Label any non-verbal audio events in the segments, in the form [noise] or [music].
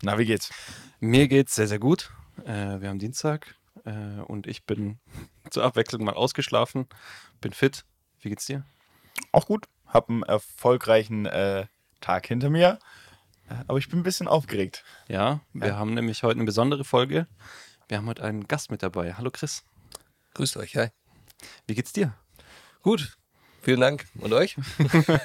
Na, wie geht's? Mir geht's sehr, sehr gut. Äh, wir haben Dienstag äh, und ich bin [laughs] zur Abwechslung mal ausgeschlafen, bin fit. Wie geht's dir? Auch gut. Hab einen erfolgreichen äh, Tag hinter mir. Äh, aber ich bin ein bisschen aufgeregt. Ja, wir ja. haben nämlich heute eine besondere Folge. Wir haben heute einen Gast mit dabei. Hallo Chris. Grüßt euch, hi. Wie geht's dir? Gut, Vielen Dank. Und euch?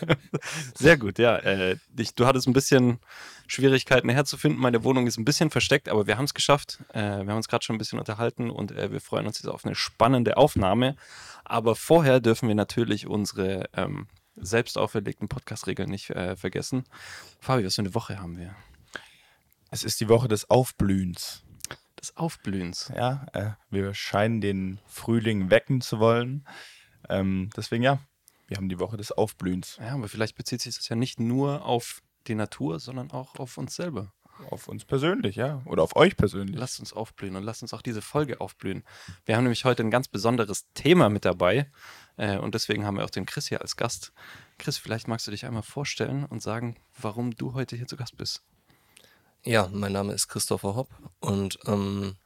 [laughs] Sehr gut, ja. Äh, ich, du hattest ein bisschen Schwierigkeiten herzufinden. Meine Wohnung ist ein bisschen versteckt, aber wir haben es geschafft. Äh, wir haben uns gerade schon ein bisschen unterhalten und äh, wir freuen uns jetzt auf eine spannende Aufnahme. Aber vorher dürfen wir natürlich unsere ähm, selbst auferlegten Podcast-Regeln nicht äh, vergessen. Fabi, was für eine Woche haben wir? Es ist die Woche des Aufblühens. Des Aufblühens. Ja, äh, wir scheinen den Frühling wecken zu wollen. Ähm, deswegen ja, wir haben die Woche des Aufblühens. Ja, aber vielleicht bezieht sich das ja nicht nur auf die Natur, sondern auch auf uns selber. Auf uns persönlich, ja. Oder auf euch persönlich. Lasst uns aufblühen und lasst uns auch diese Folge aufblühen. Wir haben nämlich heute ein ganz besonderes Thema mit dabei. Äh, und deswegen haben wir auch den Chris hier als Gast. Chris, vielleicht magst du dich einmal vorstellen und sagen, warum du heute hier zu Gast bist. Ja, mein Name ist Christopher Hopp und ähm,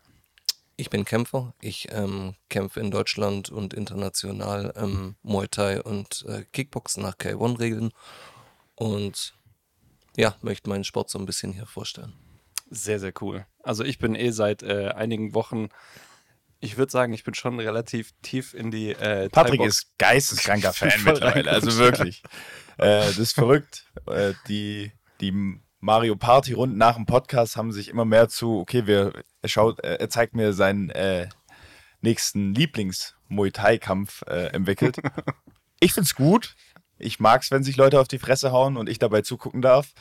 ich bin Kämpfer. Ich ähm, kämpfe in Deutschland und international ähm, Muay Thai und äh, Kickboxen nach K1-Regeln und ja, möchte meinen Sport so ein bisschen hier vorstellen. Sehr, sehr cool. Also ich bin eh seit äh, einigen Wochen, ich würde sagen, ich bin schon relativ tief in die äh, Patrick ist geisteskranker [laughs] Fan mittlerweile, also wirklich. äh, das ist verrückt. Äh, die, die Mario Party Runden nach dem Podcast haben sich immer mehr zu, okay, wir, er schaut, er zeigt mir seinen äh, nächsten Lieblings-Muay Thai-Kampf äh, entwickelt. [laughs] ich find's gut. Ich mag's, wenn sich Leute auf die Fresse hauen und ich dabei zugucken darf.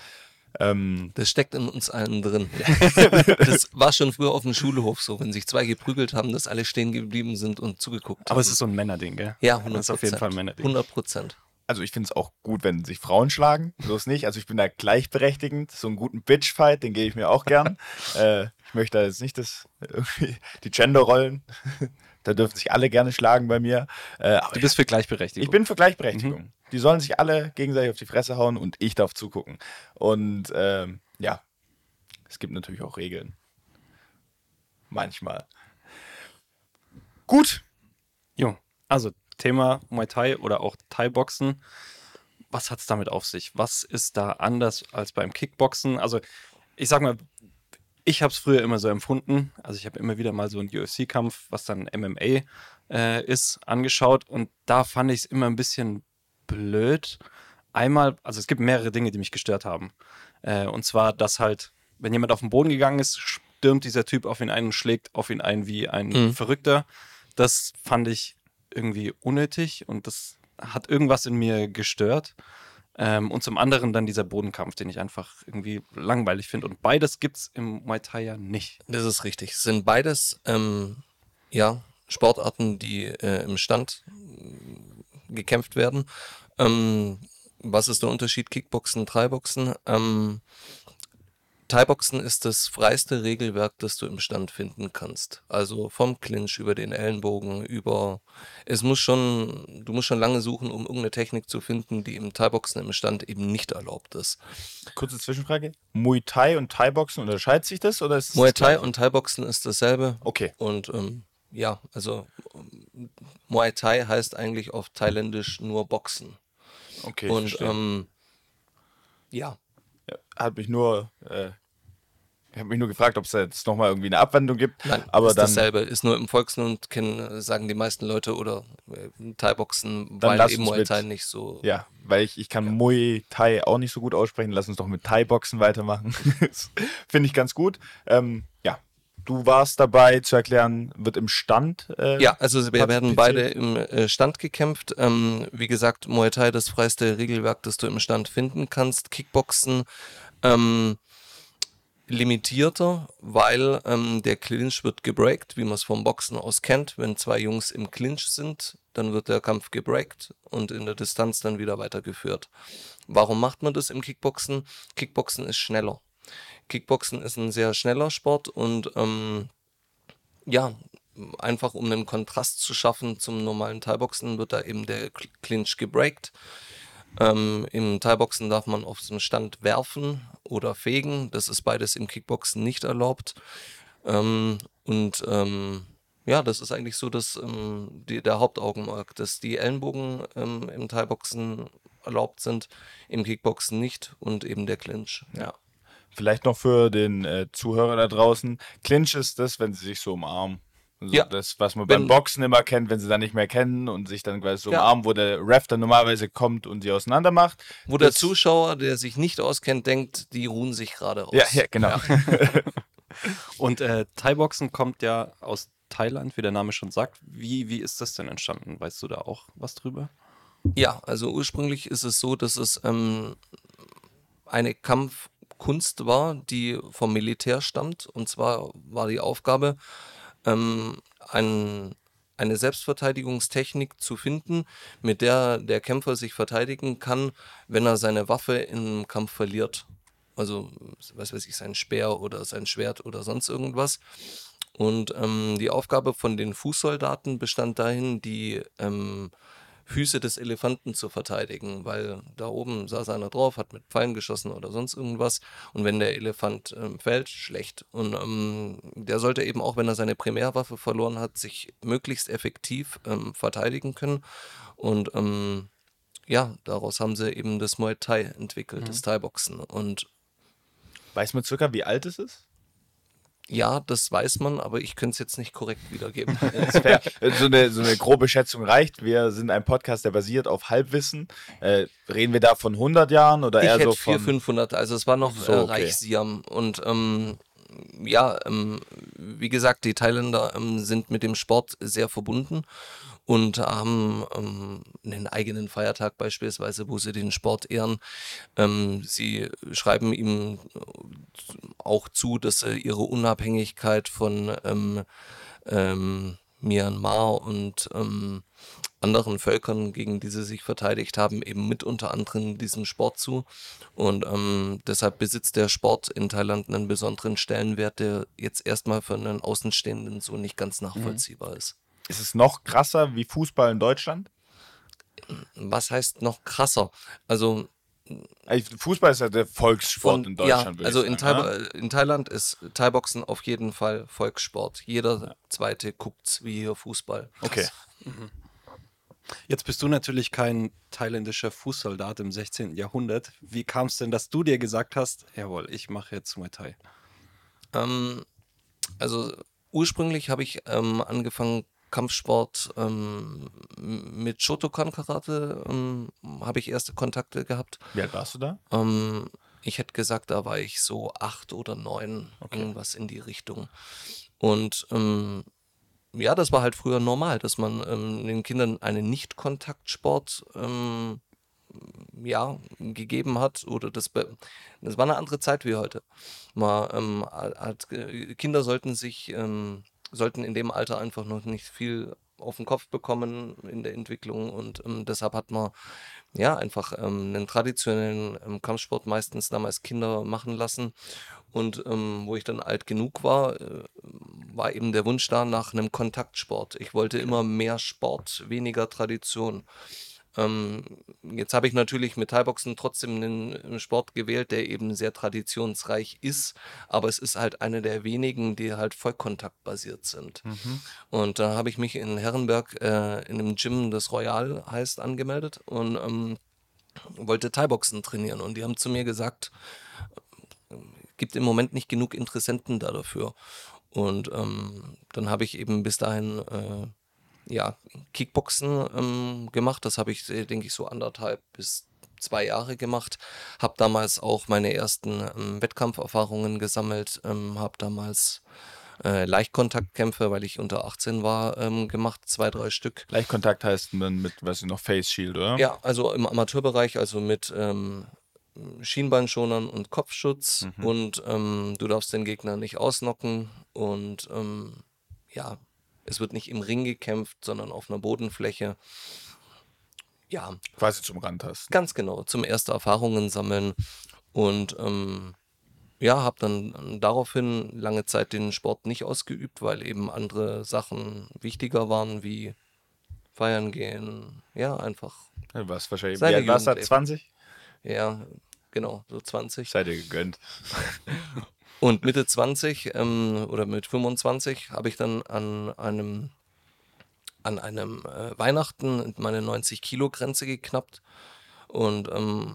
Ähm, das steckt in uns allen drin. [laughs] das war schon früher auf dem Schulhof so, wenn sich zwei geprügelt haben, dass alle stehen geblieben sind und zugeguckt haben. Aber es ist so ein Männerding, gell? Ja, 100 Das ist auf jeden Fall ein Männerding. 100 Prozent also ich finde es auch gut, wenn sich Frauen schlagen. So ist nicht. Also ich bin da gleichberechtigend. So einen guten Bitch-Fight, den gebe ich mir auch gern. [laughs] äh, ich möchte da jetzt nicht das, die Gender-Rollen. [laughs] da dürfen sich alle gerne schlagen bei mir. Äh, du bist für Gleichberechtigung. Ich bin für Gleichberechtigung. Mhm. Die sollen sich alle gegenseitig auf die Fresse hauen und ich darf zugucken. Und ähm, ja, es gibt natürlich auch Regeln. Manchmal. Gut. Jo, also Thema Muay Thai oder auch Thai-Boxen. Was hat es damit auf sich? Was ist da anders als beim Kickboxen? Also, ich sag mal, ich habe es früher immer so empfunden. Also, ich habe immer wieder mal so einen UFC-Kampf, was dann MMA äh, ist, angeschaut. Und da fand ich es immer ein bisschen blöd. Einmal, also es gibt mehrere Dinge, die mich gestört haben. Äh, und zwar, dass halt, wenn jemand auf den Boden gegangen ist, stürmt dieser Typ auf ihn ein und schlägt auf ihn ein wie ein mhm. Verrückter. Das fand ich irgendwie unnötig und das hat irgendwas in mir gestört. Ähm, und zum anderen dann dieser Bodenkampf, den ich einfach irgendwie langweilig finde. Und beides gibt es im Muay Thai ja nicht. Das ist richtig. Es sind beides, ähm, ja, Sportarten, die äh, im Stand äh, gekämpft werden. Ähm, was ist der Unterschied Kickboxen, Thai-Boxen? Ähm, Thai-Boxen ist das freiste Regelwerk, das du im Stand finden kannst. Also vom Clinch über den Ellenbogen, über. Es muss schon, du musst schon lange suchen, um irgendeine Technik zu finden, die im Thai-Boxen im Stand eben nicht erlaubt ist. Kurze Zwischenfrage. Muay Thai und Thai-Boxen, unterscheidet sich das? Oder ist Muay Thai und Thai-Boxen ist dasselbe. Okay. Und ähm, ja, also Muay Thai heißt eigentlich auf Thailändisch nur Boxen. Okay. Und ähm, ja, ja, hat mich nur, äh, ich habe mich nur gefragt, ob es jetzt nochmal irgendwie eine Abwendung gibt. Nein, aber ist dann, dasselbe. Ist nur im Volksmund, kennen, sagen die meisten Leute oder äh, Thai-Boxen, weil eben Muay Thai nicht so. Ja, weil ich, ich kann ja. Muay Thai auch nicht so gut aussprechen. Lass uns doch mit Thai-Boxen weitermachen. [laughs] Finde ich ganz gut. Ähm, ja, du warst dabei zu erklären, wird im Stand. Äh, ja, also wir werden beide im äh, Stand gekämpft. Ähm, wie gesagt, Muay Thai das freiste Regelwerk, das du im Stand finden kannst. Kickboxen. Ähm, limitierter, weil ähm, der Clinch wird gebreakt, wie man es vom Boxen aus kennt. Wenn zwei Jungs im Clinch sind, dann wird der Kampf gebreakt und in der Distanz dann wieder weitergeführt. Warum macht man das im Kickboxen? Kickboxen ist schneller. Kickboxen ist ein sehr schneller Sport und ähm, ja, einfach um einen Kontrast zu schaffen zum normalen Thai-Boxen wird da eben der Clinch gebreakt. Ähm, Im Thai-Boxen darf man auf dem Stand werfen oder fegen. Das ist beides im Kickboxen nicht erlaubt. Ähm, und ähm, ja, das ist eigentlich so das, ähm, die, der Hauptaugenmerk, dass die Ellenbogen ähm, im Thai-Boxen erlaubt sind, im Kickboxen nicht und eben der Clinch. Ja. Vielleicht noch für den äh, Zuhörer da draußen. Clinch ist das, wenn sie sich so umarmen. Also Ja. Das, was man Wenn- beim Boxen immer kennt, wenn sie dann nicht mehr kennen und sich dann quasi so Ja. umarmen, wo der Ref dann normalerweise kommt und sie auseinander macht. Wo der Das- Zuschauer, der sich nicht auskennt, denkt, die ruhen sich gerade aus. Ja, ja, genau. [laughs] Und äh, Thai-Boxen kommt ja aus Thailand, wie der Name schon sagt. Wie, wie ist das denn entstanden? Weißt du da auch was drüber? Ja, also ursprünglich ist es so, dass es ähm, eine Kampfkunst war, die vom Militär stammt. Und zwar war die Aufgabe, ähm, ein, eine Selbstverteidigungstechnik zu finden, mit der der Kämpfer sich verteidigen kann, wenn er seine Waffe im Kampf verliert. Also, was weiß ich, sein Speer oder sein Schwert oder sonst irgendwas. Und ähm, die Aufgabe von den Fußsoldaten bestand dahin, die ähm, Füße des Elefanten zu verteidigen, weil da oben saß einer drauf, hat mit Pfeilen geschossen oder sonst irgendwas. Und wenn der Elefant ähm, fällt, schlecht. Und ähm, der sollte eben auch, wenn er seine Primärwaffe verloren hat, sich möglichst effektiv ähm, verteidigen können. Und ähm, ja, daraus haben sie eben das Muay Thai entwickelt, das Thai-Boxen. Und Weiß man circa, wie alt es ist? Ja, das weiß man, aber ich könnte es jetzt nicht korrekt wiedergeben. [laughs] Fair. so, eine, so eine grobe Schätzung reicht. Wir sind ein Podcast, der basiert auf Halbwissen. Äh, reden wir da von 100 Jahren oder Ich eher so 400, von... 500, also es war noch So, äh, okay. Reichsiam. Und ähm, ja, ähm, wie gesagt, die Thailänder ähm, sind mit dem Sport sehr verbunden und haben ähm, einen eigenen Feiertag beispielsweise, wo sie den Sport ehren. Ähm, sie schreiben ihm auch zu, dass sie ihre Unabhängigkeit von ähm, ähm, Myanmar und ähm, anderen Völkern, gegen die sie sich verteidigt haben, eben mit unter anderem diesem Sport zu. Und ähm, deshalb besitzt der Sport in Thailand einen besonderen Stellenwert, der jetzt erstmal für einen Außenstehenden so nicht ganz nachvollziehbar ist. Ist es noch krasser wie Fußball in Deutschland? Was heißt noch krasser? Also Fußball ist ja der Volkssport von, in Deutschland. ja, würde also ich in, sagen, Thai, ja? in Thailand ist Thai-Boxen auf jeden Fall Volkssport. Jeder zweite guckt's wie hier Fußball. Okay. Jetzt bist du natürlich kein thailändischer Fußsoldat im 16. Jahrhundert. Wie kam es denn, dass du dir gesagt hast, jawohl, ich mache jetzt Muay Thai? Ähm, also ursprünglich habe ich ähm, angefangen, Kampfsport ähm, mit Shotokan Karate, ähm, habe ich erste Kontakte gehabt. Wie alt warst du da? Ähm, ich hätte gesagt, da war ich so acht oder neun, irgendwas in die Richtung. Und ähm, ja, das war halt früher normal, dass man ähm, den Kindern einen Nicht-Kontaktsport ähm, ja, gegeben hat oder das, das war eine andere Zeit wie heute. Mal, ähm, hat, äh, Kinder sollten sich, ähm, sollten in dem Alter einfach noch nicht viel auf den Kopf bekommen in der Entwicklung und ähm, deshalb hat man ja einfach ähm, einen traditionellen ähm, Kampfsport meistens damals Kinder machen lassen und ähm, wo ich dann alt genug war, äh, war eben der Wunsch da nach einem Kontaktsport. Ich wollte immer mehr Sport, weniger Tradition. Ähm, jetzt habe ich natürlich mit Thai-Boxen trotzdem einen Sport gewählt, der eben sehr traditionsreich ist, aber es ist halt einer der wenigen, die halt vollkontaktbasiert sind. Und da habe ich mich in Herrenberg äh, in einem Gym, das Royal heißt, angemeldet und ähm, wollte Thai-Boxen trainieren. Und die haben zu mir gesagt, gibt im Moment nicht genug Interessenten da dafür. Und ähm, dann habe ich eben bis dahin äh, ja, Kickboxen ähm, gemacht. Das habe ich, äh, denke ich, so anderthalb bis zwei Jahre gemacht. Habe damals auch meine ersten ähm, Wettkampferfahrungen gesammelt. Ähm, habe damals äh, Leichtkontaktkämpfe, weil ich unter 18 war, ähm, gemacht, zwei, drei Stück. Gleichkontakt heißt dann mit, weiß ich noch, Face Shield, oder? Ja, also im Amateurbereich, also mit ähm, Schienbeinschonern und Kopfschutz und ähm, du darfst den Gegner nicht ausnocken und ähm, ja, es wird nicht im Ring gekämpft, sondern auf einer Bodenfläche. Ja, Quasi zum Rand hast. Ganz genau, zum ersten Erfahrungen sammeln und ähm, ja, habe dann daraufhin lange Zeit den Sport nicht ausgeübt, weil eben andere Sachen wichtiger waren, wie feiern gehen, ja, einfach, Du warst wahrscheinlich, Seine wie alt warst du? Jugendleben. 20? ja, genau, so 20. Seid ihr gegönnt. [laughs] Und Mitte 20 ähm, oder mit 25 habe ich dann an einem, an einem äh, Weihnachten meine 90-Kilo-Grenze geknappt und ähm,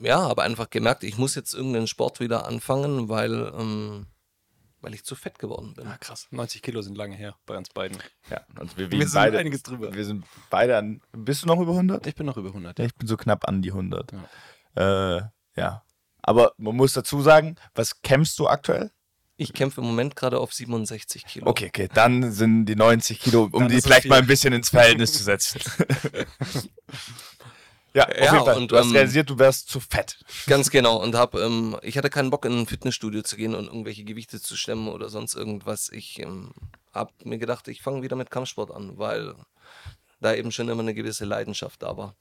ja, habe einfach gemerkt, ich muss jetzt irgendeinen Sport wieder anfangen, weil, ähm, weil ich zu fett geworden bin. Ah, krass. 90 Kilo sind lange her bei uns beiden. Ja, und wir, Wir wiegen sind beide, einiges drüber. Wir sind beide an. Bist du noch über 100? Ich bin noch über 100. Ja, ich bin so knapp an die 100. Ja. Äh, ja. Aber man muss dazu sagen, was kämpfst du aktuell? Ich kämpfe im Moment gerade auf 67 Kilo. Okay, okay, dann sind die 90 Kilo, um die vielleicht viel. mal ein bisschen ins Verhältnis zu setzen. [laughs] ja, auf Ja, jeden Fall. und, du hast ähm, realisiert, du wärst zu fett. Ganz genau. Und hab, ähm, ich hatte keinen Bock, in ein Fitnessstudio zu gehen und irgendwelche Gewichte zu stemmen oder sonst irgendwas. Ich ähm, habe mir gedacht, ich fange wieder mit Kampfsport an, weil da eben schon immer eine gewisse Leidenschaft da war.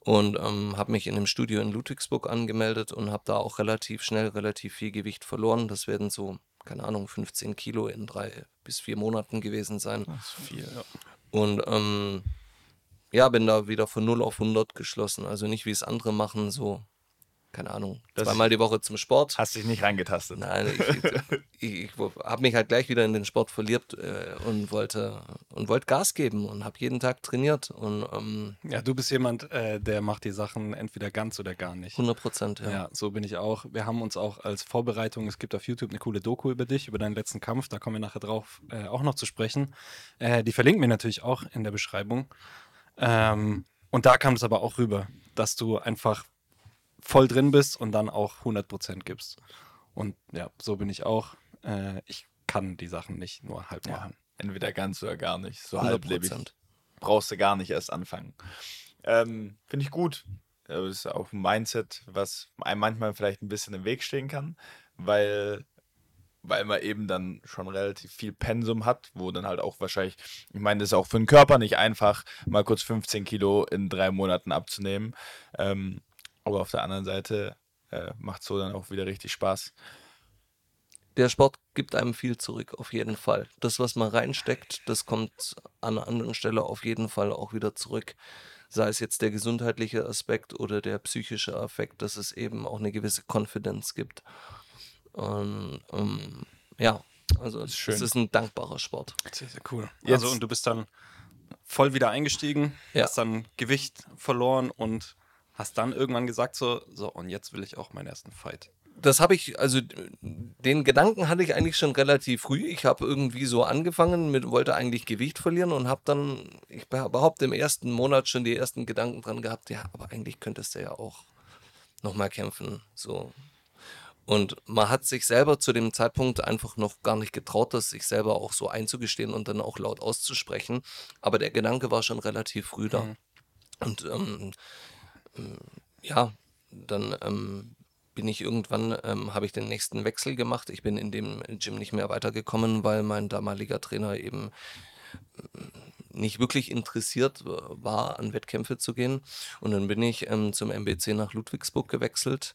Und ähm, habe mich in einem Studio in Ludwigsburg angemeldet und habe da auch relativ schnell relativ viel Gewicht verloren. Das werden so, keine Ahnung, 15 Kilo in drei bis vier Monaten gewesen sein. Das ist viel. Und ähm, ja, bin da wieder von 0 auf 100 geschlossen. Also nicht wie es andere machen, so, keine Ahnung, Das- zweimal die Woche zum Sport. Hast dich nicht reingetastet. Nein, ich, ich, ich habe mich halt gleich wieder in den Sport verliebt äh, und wollte und wollte Gas geben und habe jeden Tag trainiert und ähm, Ja, du bist jemand, äh, der macht die Sachen entweder ganz oder gar nicht. 100 Prozent, ja. Ja. so bin ich auch. Wir haben uns auch als Vorbereitung, es gibt auf YouTube eine coole Doku über dich, über deinen letzten Kampf, da kommen wir nachher drauf äh, auch noch zu sprechen. Äh, die verlinken wir natürlich auch in der Beschreibung. Ähm, und da kam es aber auch rüber, dass du einfach voll drin bist und dann auch 100% gibst. Und ja, so bin ich auch. Äh, ich kann die Sachen nicht nur halb Ja, machen. entweder ganz oder gar nicht. So 100 halblebig. Prozent. Brauchst du gar nicht erst anfangen. Ähm, Finde ich gut. Das ist auch ein Mindset, was einem manchmal vielleicht ein bisschen im Weg stehen kann, weil, weil man eben dann schon relativ viel Pensum hat, wo dann halt auch wahrscheinlich, ich meine, das ist auch für den Körper nicht einfach, mal kurz 15 Kilo in drei Monaten abzunehmen. Ähm, aber auf der anderen Seite äh, macht so dann auch wieder richtig Spaß. Der Sport gibt einem viel zurück, auf jeden Fall. Das, was man reinsteckt, das kommt an einer anderen Stelle auf jeden Fall auch wieder zurück. Sei es jetzt der gesundheitliche Aspekt oder der psychische Effekt, dass es eben auch eine gewisse Confidence gibt. Und, ähm, ja, also ist es ist ein dankbarer Sport. Sehr, sehr cool. Jetzt- Also, und du bist dann voll wieder eingestiegen, Ja. hast dann Gewicht verloren und hast dann irgendwann gesagt, so, so, und jetzt will ich auch meinen ersten Fight. Das habe ich, also den Gedanken hatte ich eigentlich schon relativ früh. Ich habe irgendwie so angefangen mit, wollte eigentlich Gewicht verlieren und habe dann, ich behaupte, im ersten Monat schon die ersten Gedanken dran gehabt, ja, aber eigentlich könntest du ja auch nochmal kämpfen. So. Und man hat sich selber zu dem Zeitpunkt einfach noch gar nicht getraut, das sich selber auch so einzugestehen und dann auch laut auszusprechen. Aber der Gedanke war schon relativ früh da. Mhm. Und ähm, ja, dann ähm, bin ich irgendwann, ähm, habe ich den nächsten Wechsel gemacht. Ich bin in dem Gym nicht mehr weitergekommen, weil mein damaliger Trainer eben ähm, nicht wirklich interessiert äh, war, an Wettkämpfe zu gehen. Und dann bin ich ähm, zum MBC nach Ludwigsburg gewechselt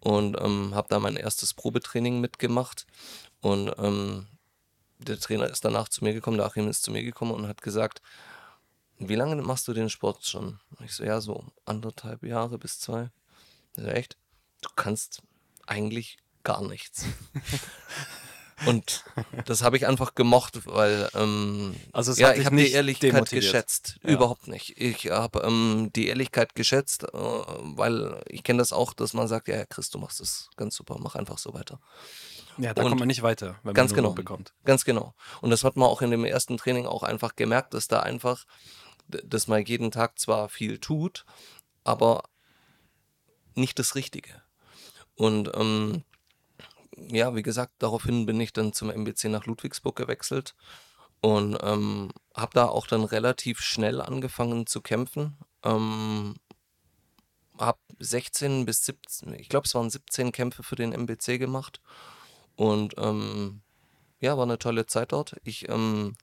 und ähm, habe da mein erstes Probetraining mitgemacht. Und ähm, der Trainer ist danach zu mir gekommen, der Achim ist zu mir gekommen und hat gesagt, wie lange machst du den Sport schon? Und ich so, ja, so anderthalb Jahre bis zwei. So, echt? Du kannst eigentlich gar nichts. [laughs] Und das habe ich einfach gemocht, weil ähm, Also ja, ich habe die Ehrlichkeit demotiviert. geschätzt. Ja. Überhaupt nicht. Ich habe ähm, die Ehrlichkeit geschätzt, äh, weil ich kenne das auch, dass man sagt, ja, Chris, du machst es ganz super, mach einfach so weiter. Ja, da Und- kommt man nicht weiter, wenn Ganz man genau. bekommt. Ganz genau. Und das hat man auch in dem ersten Training auch einfach gemerkt, dass da einfach, dass man jeden Tag zwar viel tut, aber nicht das Richtige. Und ähm, ja, wie gesagt, daraufhin bin ich dann zum MBC nach Ludwigsburg gewechselt und ähm, habe da auch dann relativ schnell angefangen zu kämpfen. Ähm, habe 16 bis 17, ich glaube, es waren 17 Kämpfe für den MBC gemacht. Und ähm, ja, war eine tolle Zeit dort. Ich, ähm,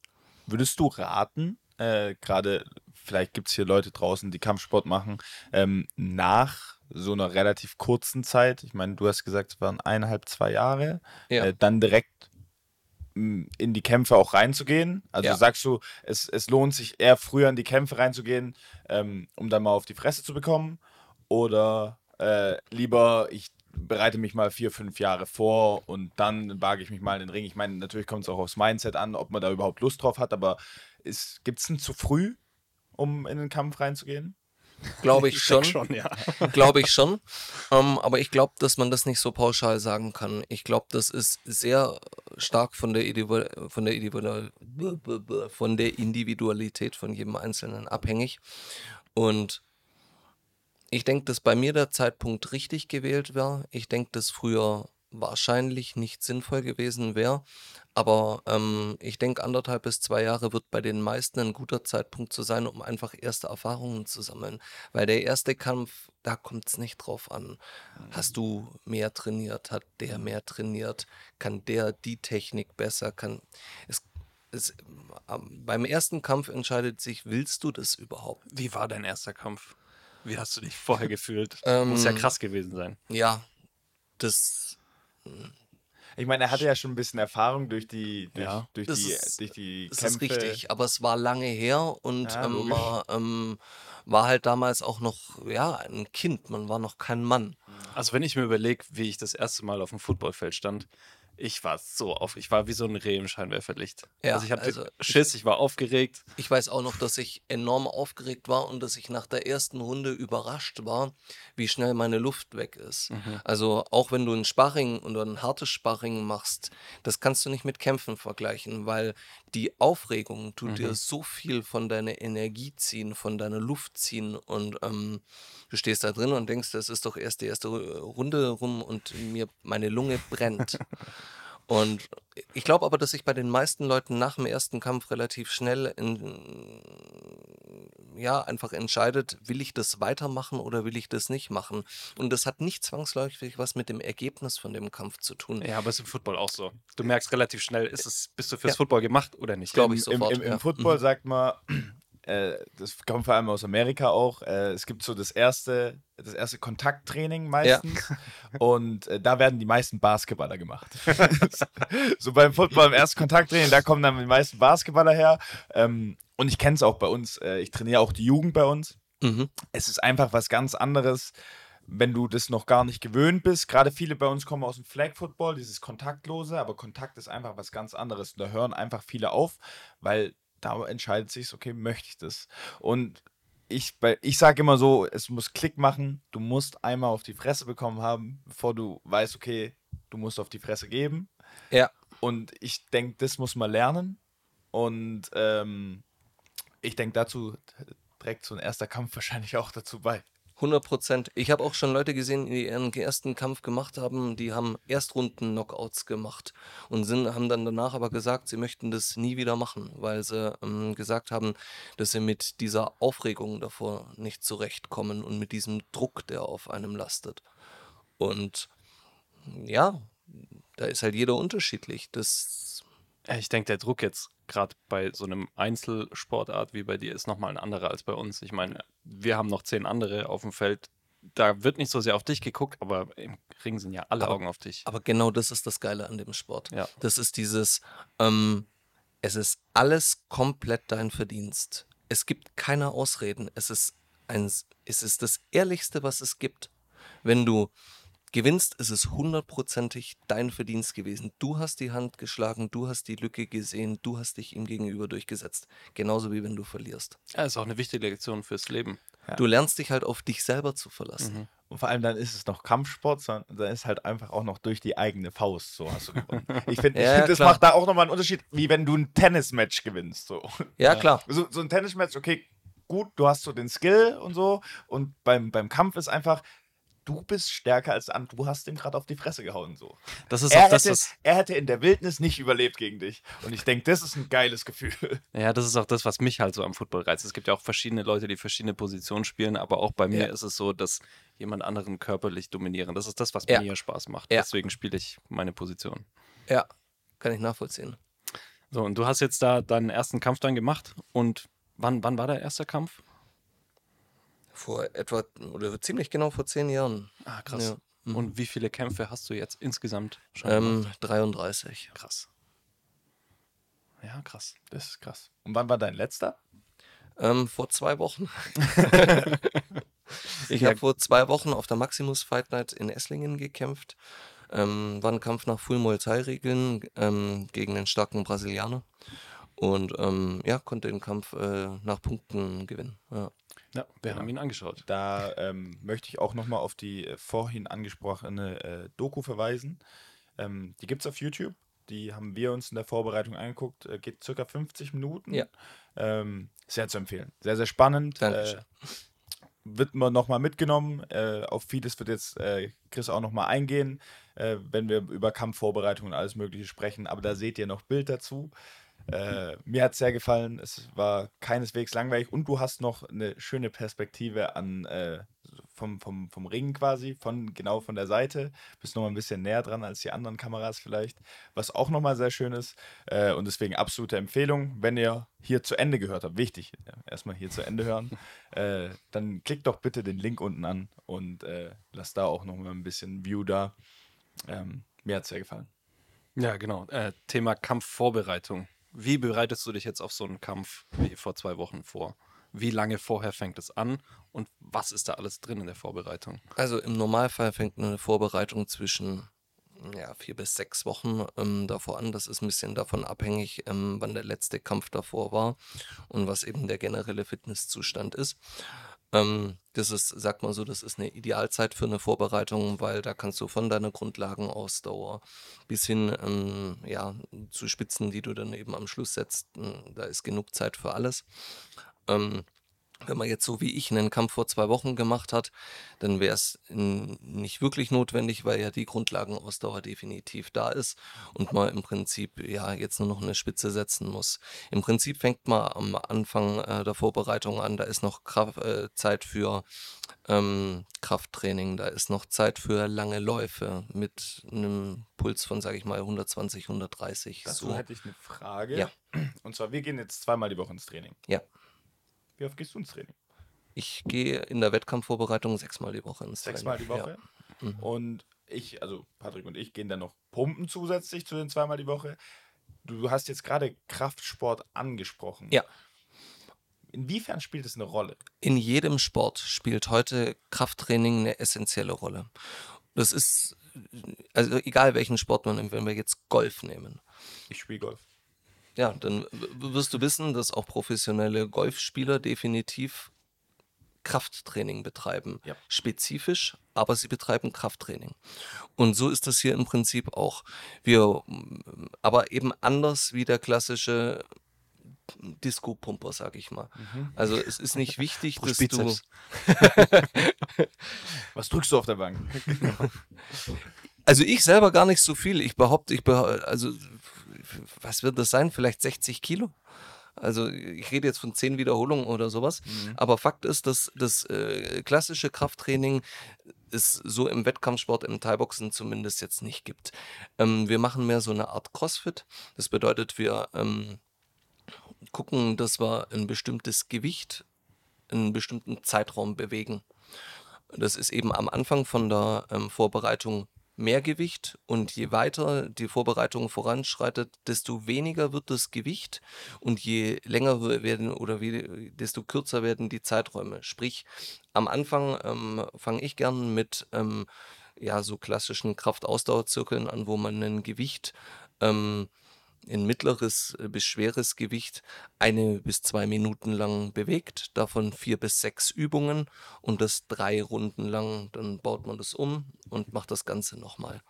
Würdest du raten, äh, gerade vielleicht gibt es hier Leute draußen, die Kampfsport machen, ähm, nach so einer relativ kurzen Zeit, ich meine, du hast gesagt, es waren eineinhalb, zwei Jahre, Ja. äh, dann direkt mh, in die Kämpfe auch reinzugehen? Also Ja. sagst du, es, es lohnt sich eher früher in die Kämpfe reinzugehen, ähm, um dann mal auf die Fresse zu bekommen? Oder äh, lieber, ich bereite mich mal vier, fünf Jahre vor und dann wage ich mich mal in den Ring. Ich meine, natürlich kommt es auch aufs Mindset an, ob man da überhaupt Lust drauf hat, aber gibt es denn zu früh, um in den Kampf reinzugehen? glaube ich schon. schon, ja. [laughs] glaube ich schon. Ähm, aber ich glaube, dass man das nicht so pauschal sagen kann. Ich glaube, das ist sehr stark von der, von, der von der Individualität von jedem Einzelnen abhängig. Und ich denke, dass bei mir der Zeitpunkt richtig gewählt wäre. Ich denke, dass früher wahrscheinlich nicht sinnvoll gewesen wäre. Aber ähm, ich denke, anderthalb bis zwei Jahre wird bei den meisten ein guter Zeitpunkt zu sein, um einfach erste Erfahrungen zu sammeln. Weil der erste Kampf, da kommt es nicht drauf an. Hast du mehr trainiert? Hat der mehr trainiert? Kann der die Technik besser? Kann es, es, ähm, beim ersten Kampf entscheidet sich, willst du das überhaupt? Wie war dein erster Kampf? Wie hast du dich vorher [laughs] gefühlt? Ähm, Muss ja krass gewesen sein. Ja, das Ich meine, er hatte ja schon ein bisschen Erfahrung durch die, durch, Ja. durch Das die, ist- durch die Das Kämpfe. ist richtig, aber es war lange her und Ja, ähm, man ähm, war halt damals auch noch ja, ein Kind, man war noch kein Mann. Also wenn ich mir überlege, wie ich das erste Mal auf dem Footballfeld stand, ich war so auf, ich war wie so ein Reh im Scheinwerferlicht. Ja, also ich hatte also Schiss, ich war aufgeregt. Ich weiß auch noch, dass ich enorm aufgeregt war und dass ich nach der ersten Runde überrascht war, wie schnell meine Luft weg ist. Also auch wenn du ein Sparring oder ein hartes Sparring machst, das kannst du nicht mit Kämpfen vergleichen, weil die Aufregung tut dir so viel von deiner Energie ziehen, von deiner Luft ziehen und ähm, du stehst da drin und denkst, das ist doch erst die erste Ru- Runde rum und mir meine Lunge brennt. [laughs] Und ich glaube aber, dass sich bei den meisten Leuten nach dem ersten Kampf relativ schnell in, ja, einfach entscheidet, will ich das weitermachen oder will ich das nicht machen. Und das hat nicht zwangsläufig was mit dem Ergebnis von dem Kampf zu tun. Ja, aber es ist im Football auch so. Du merkst relativ schnell, ist es, bist du fürs Ja. Football gemacht oder nicht? Glaub ich Im, im, sofort, im, im ja. Football Mhm. sagt man, äh, das kommt vor allem aus Amerika auch, äh, es gibt so das erste, das erste Kontakttraining meistens [laughs] und äh, da werden die meisten Basketballer gemacht. [laughs] so beim Football im ersten Kontakttraining, da kommen dann die meisten Basketballer her ähm, und ich kenne es auch bei uns, äh, ich trainiere auch die Jugend bei uns. Mhm. Es ist einfach was ganz anderes, wenn du das noch gar nicht gewöhnt bist. Gerade viele bei uns kommen aus dem Flag Football, dieses Kontaktlose, aber Kontakt ist einfach was ganz anderes. Und da hören einfach viele auf, weil da entscheidet sich, okay, möchte ich das? Und ich, bei- ich sage immer so, es muss Klick machen. Du musst einmal auf die Fresse bekommen haben, bevor du weißt, okay, du musst auf die Fresse geben. Ja, Und ich denke, das muss man lernen. Und ähm, ich denke, dazu trägt so ein erster Kampf [laughs] wahrscheinlich auch dazu bei. 100 Prozent. Ich habe auch schon Leute gesehen, die ihren ersten Kampf gemacht haben, die haben Erstrunden-Knockouts gemacht und sind, haben dann danach aber gesagt, sie möchten das nie wieder machen, weil sie ähm, gesagt haben, dass sie mit dieser Aufregung davor nicht zurechtkommen und mit diesem Druck, der auf einem lastet. Und ja, da ist halt jeder unterschiedlich. Das Ich denke, der Druck jetzt gerade bei so einem Einzelsportart wie bei dir ist nochmal ein anderer als bei uns. Ich meine, wir haben noch zehn andere auf dem Feld. Da wird nicht so sehr auf dich geguckt, aber im Ring sind ja alle Aber- Augen auf dich. Aber genau das ist das Geile an dem Sport. Ja. Das ist dieses, ähm, es ist alles komplett dein Verdienst. Es gibt keine Ausreden. Es ist, ein, es ist das Ehrlichste, was es gibt. Wenn du gewinnst, ist es hundertprozentig dein Verdienst gewesen. Du hast die Hand geschlagen, du hast die Lücke gesehen, du hast dich ihm gegenüber durchgesetzt. Genauso wie wenn du verlierst. Ja, ist auch eine wichtige Lektion fürs Leben. Du lernst dich halt auf dich selber zu verlassen. Und vor allem dann ist es noch Kampfsport, sondern dann ist halt einfach auch noch durch die eigene Faust. So hast du gewonnen. [laughs] Ich finde, Ja, find, das klar. macht da auch nochmal einen Unterschied, wie wenn du ein Tennismatch gewinnst. So. Ja, klar. So, so ein Tennismatch, okay, gut, du hast so den Skill und so. Und beim, beim Kampf ist einfach, du bist stärker als andere, du hast ihm gerade auf die Fresse gehauen. So. Das ist Er auch das, hätte, was, er hätte in der Wildnis nicht überlebt gegen dich. Und ich denke, das ist ein geiles Gefühl. [laughs] ja, das ist auch das, was mich halt so am Football reizt. Es gibt ja auch verschiedene Leute, die verschiedene Positionen spielen, aber auch bei mir Ja. ist es so, dass jemand anderen körperlich dominieren. Das ist das, was Ja. mir Spaß macht. Ja. Deswegen spiele ich meine Position. Ja, kann ich nachvollziehen. So, und du hast jetzt da deinen ersten Kampf dann gemacht. Und wann, wann war der erste Kampf? Vor etwa, oder ziemlich genau vor zehn Jahren. Ah, krass. Ja. Und wie viele Kämpfe hast du jetzt insgesamt schon Ähm, gemacht? 33. Krass. Ja, krass. Das ist krass. Und wann war dein letzter? Ähm, vor zwei Wochen. [laughs] ich Ja. habe vor zwei Wochen auf der Maximus Fight Night in Esslingen gekämpft. Ähm, war ein Kampf nach Full Muay Thai Regeln ähm, gegen einen starken Brasilianer. Und ähm, ja, konnte den Kampf äh, nach Punkten gewinnen. Ja. Ja, wir Genau. haben ihn angeschaut. Da ähm, möchte ich auch nochmal auf die äh, vorhin angesprochene äh, Doku verweisen. Ähm, die gibt es auf YouTube. Die haben wir uns in der Vorbereitung angeguckt. Äh, geht circa 50 Minuten. Ja. Ähm, sehr zu empfehlen. Sehr, sehr spannend. Dankeschön. Äh, wird man nochmal mitgenommen. Äh, auf vieles wird jetzt äh, Chris auch nochmal eingehen, äh, wenn wir über Kampfvorbereitungen und alles Mögliche sprechen. Aber da seht ihr noch Bild dazu. Äh, mir hat es sehr gefallen. Es war keineswegs langweilig und du hast noch eine schöne Perspektive an äh, vom, vom, vom Ring quasi, von genau von der Seite. Bist noch mal ein bisschen näher dran als die anderen Kameras vielleicht, was auch noch mal sehr schön ist. Äh, und deswegen absolute Empfehlung, wenn ihr hier zu Ende gehört habt. Wichtig, ja, erstmal hier zu Ende hören. äh, dann klickt doch bitte den Link unten an und äh, lasst da auch noch mal ein bisschen View da. Ähm, mir hat es sehr gefallen. Ja, genau. Äh, Thema Kampfvorbereitung. Wie bereitest du dich jetzt auf so einen Kampf wie vor zwei Wochen vor? Wie lange vorher fängt es an und was ist da alles drin in der Vorbereitung? Also im Normalfall fängt eine Vorbereitung zwischen ja, vier bis sechs Wochen ähm, davor an. Das ist ein bisschen davon abhängig, ähm, wann der letzte Kampf davor war und was eben der generelle Fitnesszustand ist. Ähm, das ist, sagt man so, das ist eine Idealzeit für eine Vorbereitung, weil da kannst du von deiner Grundlagenausdauer bis hin ähm, ja, zu Spitzen, die du dann eben am Schluss setzt, äh, da ist genug Zeit für alles. Ähm, wenn man jetzt so wie ich einen Kampf vor zwei Wochen gemacht hat, dann wäre es nicht wirklich notwendig, weil ja die Grundlagenausdauer definitiv da ist und man im Prinzip ja jetzt nur noch eine Spitze setzen muss. Im Prinzip fängt man am Anfang äh, der Vorbereitung an, da ist noch Kraft, äh, Zeit für ähm, Krafttraining, da ist noch Zeit für lange Läufe mit einem Puls von, sage ich mal, 120, 130. Dazu so. hätte ich eine Frage. Ja. Und zwar, wir gehen jetzt zweimal die Woche ins Training. Ja. Wie oft gehst du ins Training? Ich gehe in der Wettkampfvorbereitung sechsmal die Woche ins Sechsmal die Training. Woche. Ja. Mhm. Und ich, also Patrick und ich gehen dann noch pumpen zusätzlich zu den zweimal die Woche. Du hast jetzt gerade Kraftsport angesprochen. Ja. Inwiefern spielt es eine Rolle? In jedem Sport spielt heute Krafttraining eine essentielle Rolle. Das ist, also egal welchen Sport man nimmt, wenn wir jetzt Golf nehmen. Ich spiele Golf. Ja, dann wirst du wissen, dass auch professionelle Golfspieler definitiv Krafttraining betreiben. Ja. Spezifisch, aber sie betreiben Krafttraining. Und so ist das hier im Prinzip auch. Wir, aber eben anders wie der klassische Disco-Pumper, sag ich mal. Also es ist nicht wichtig, [laughs] dass du... [laughs] Was drückst du auf der Bank? Also ich selber gar nicht so viel. Ich behaupte, ich behaupte, also was wird das sein? Vielleicht 60 Kilo? Also ich rede jetzt von 10 Wiederholungen oder sowas. Aber Fakt ist, dass das äh, klassische Krafttraining es so im Wettkampfsport, im Thai-Boxen zumindest jetzt nicht gibt. Ähm, wir machen mehr so eine Art Crossfit. Das bedeutet, wir ähm, gucken, dass wir ein bestimmtes Gewicht in einen bestimmten Zeitraum bewegen. Das ist eben am Anfang von der ähm, Vorbereitung mehr Gewicht und je weiter die Vorbereitung voranschreitet, desto weniger wird das Gewicht und je länger werden oder wie, desto kürzer werden die Zeiträume. Sprich, am Anfang ähm, fange ich gern mit ähm, ja, so klassischen Kraftausdauerzirkeln an, wo man ein Gewicht ähm, in mittleres äh, bis schweres Gewicht eine bis zwei Minuten lang bewegt, davon vier bis sechs Übungen und das drei Runden lang. Dann baut man das um und macht das Ganze nochmal.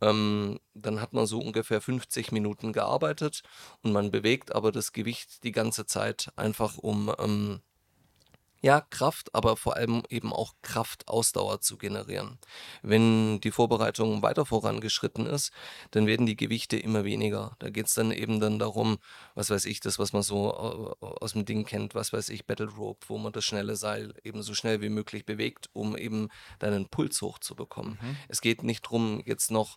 Ähm, dann hat man so ungefähr 50 Minuten gearbeitet und man bewegt aber das Gewicht die ganze Zeit einfach um ähm, ja, Kraft, aber vor allem eben auch Kraftausdauer zu generieren. Wenn die Vorbereitung weiter vorangeschritten ist, dann werden die Gewichte immer weniger. Da geht es dann eben dann darum, was weiß ich, das, was man so äh, aus dem Ding kennt, was weiß ich, Battle Rope, wo man das schnelle Seil eben so schnell wie möglich bewegt, um eben deinen Puls hochzubekommen. Mhm. Es geht nicht darum, jetzt noch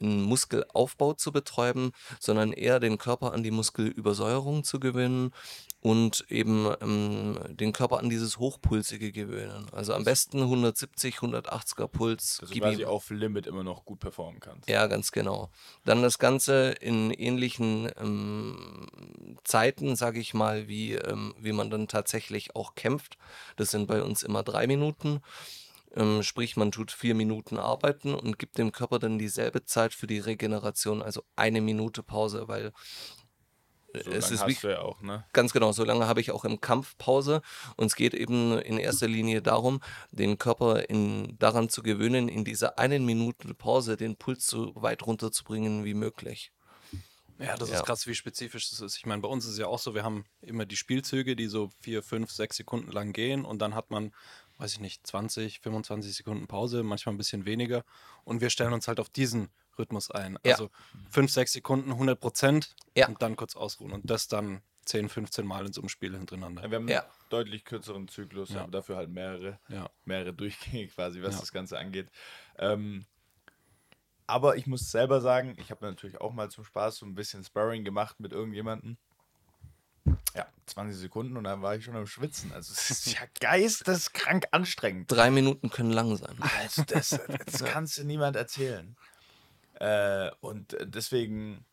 einen Muskelaufbau zu betreiben, sondern eher den Körper an die Muskelübersäuerung zu gewöhnen und eben ähm, den Körper an dieses Hochpulsige gewöhnen. Also am besten 170, 180er Puls. Dass du quasi auf Limit immer noch gut performen kannst. Ja, ganz genau. Dann das Ganze in ähnlichen ähm, Zeiten, sage ich mal, wie, ähm, wie man dann tatsächlich auch kämpft. Das sind bei uns immer drei Minuten. Ähm, sprich, man tut vier Minuten arbeiten und gibt dem Körper dann dieselbe Zeit für die Regeneration, also eine Minute Pause, weil so es ist wie, ja auch, ne? Ganz genau, so lange habe ich auch im Kampf Pause und es geht eben in erster Linie darum, den Körper in, daran zu gewöhnen, in dieser einen Minute Pause den Puls so weit runterzubringen wie möglich. Ja, das ja. ist krass, wie spezifisch das ist. Ich meine, bei uns ist es ja auch so, wir haben immer die Spielzüge, die so vier, fünf, sechs Sekunden lang gehen und dann hat man weiß ich nicht, 20, 25 Sekunden Pause, manchmal ein bisschen weniger. Und wir stellen uns halt auf diesen Rhythmus ein. Ja. Also 5, 6 Sekunden, 100 Prozent ja. und dann kurz ausruhen. Und das dann 10, 15 Mal in so einem Spiel hintereinander. wir haben ja. einen deutlich kürzeren Zyklus, aber dafür halt mehrere, mehrere Durchgänge quasi, was das Ganze angeht. Ähm, aber ich muss selber sagen, ich habe natürlich auch mal zum Spaß so ein bisschen Sparring gemacht mit irgendjemandem. Ja, 20 Sekunden und dann war ich schon am Schwitzen. Also es ist ja [laughs] geisteskrank anstrengend. Drei Minuten können lang sein. Also das, das kannst du niemand erzählen. Äh, und deswegen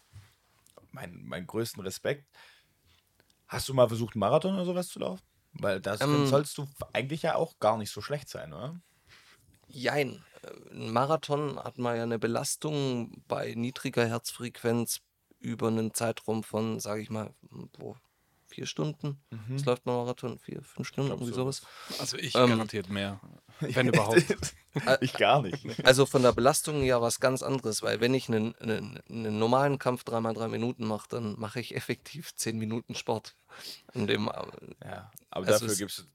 mein, mein größten Respekt. Hast du mal versucht, einen Marathon oder sowas zu laufen? Weil das ähm, sollst du eigentlich ja auch gar nicht so schlecht sein, oder? Jein. Ein Marathon hat man ja eine Belastung bei niedriger Herzfrequenz über einen Zeitraum von, sage ich mal, vier Stunden. Mhm. Es läuft mal Marathon, vier, fünf Stunden, irgendwie so. sowas. Also ich ähm, garantiert mehr, wenn [laughs] überhaupt. ich gar nicht. Also von der Belastung ja was ganz anderes, weil wenn ich einen, einen, einen normalen Kampf dreimal drei Minuten mache, dann mache ich effektiv zehn Minuten Sport. In dem, ja, aber also dafür gibt es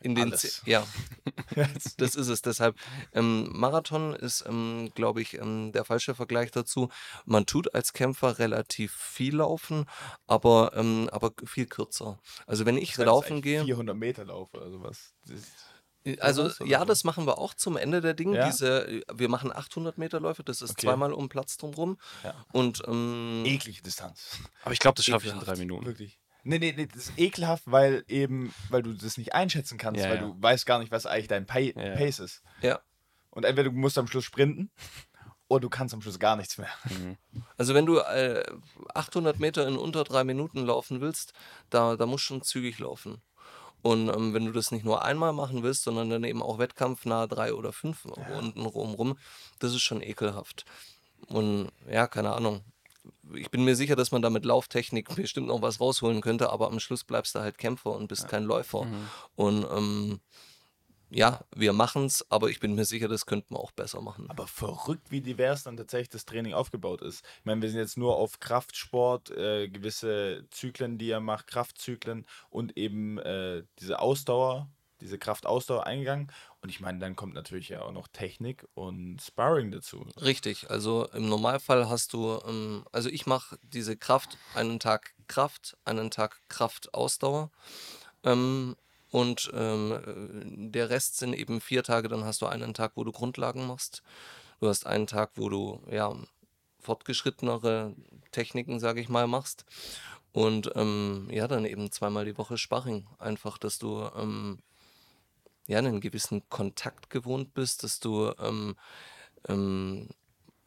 in den alles. ja, [laughs] das ist es. Deshalb ähm, Marathon ist, ähm, glaube ich, ähm, der falsche Vergleich dazu. Man tut als Kämpfer relativ viel laufen, aber ähm, aber viel kürzer. Also wenn ich das laufen gehe, 400 Meter laufe oder sowas. Also ja, das machen wir auch zum Ende der Dinge. Ja? Diese, wir machen 800 Meter Läufe, das ist okay. zweimal um Platz drumherum. Ja. Und ähm, eklige Distanz. Aber ich glaube, das schaffe ich in drei Minuten. Wirklich. Nee, nee, nee, das ist ekelhaft, weil eben, weil du das nicht einschätzen kannst, ja, weil ja. du weißt gar nicht, was eigentlich dein pa ja, Pace ist. Ja. Und entweder du musst am Schluss sprinten oder du kannst am Schluss gar nichts mehr. Mhm. Also wenn du äh, 800 Meter in unter drei Minuten laufen willst, da, da musst du schon zügig laufen. Und ähm, wenn du das nicht nur einmal machen willst, sondern dann eben auch wettkampfnah drei oder fünf Runden rum, das ist schon ekelhaft. Und ja, keine Ahnung ich bin mir sicher, dass man da mit Lauftechnik [laughs] bestimmt noch was rausholen könnte, aber am Schluss bleibst du halt Kämpfer und bist ja. kein Läufer. Mhm. Und ähm, ja, wir machen es, aber ich bin mir sicher, das könnten wir auch besser machen. Aber verrückt, wie divers dann tatsächlich das Training aufgebaut ist. Ich meine, wir sind jetzt nur auf Kraftsport, äh, gewisse Zyklen, die er macht, Kraftzyklen und eben äh, diese Ausdauer diese Kraftausdauer eingegangen. Und ich meine, dann kommt natürlich ja auch noch Technik und Sparring dazu. Richtig, also im Normalfall hast du, ähm, also ich mache diese Kraft, einen Tag Kraft, einen Tag Kraftausdauer. Ähm, und ähm, der Rest sind eben vier Tage, dann hast du einen Tag, wo du Grundlagen machst. Du hast einen Tag, wo du ja fortgeschrittenere Techniken, sage ich mal, machst. Und ähm, ja, dann eben zweimal die Woche Sparring. Einfach, dass du ähm, ja, einen gewissen Kontakt gewohnt bist, dass du ähm, ähm,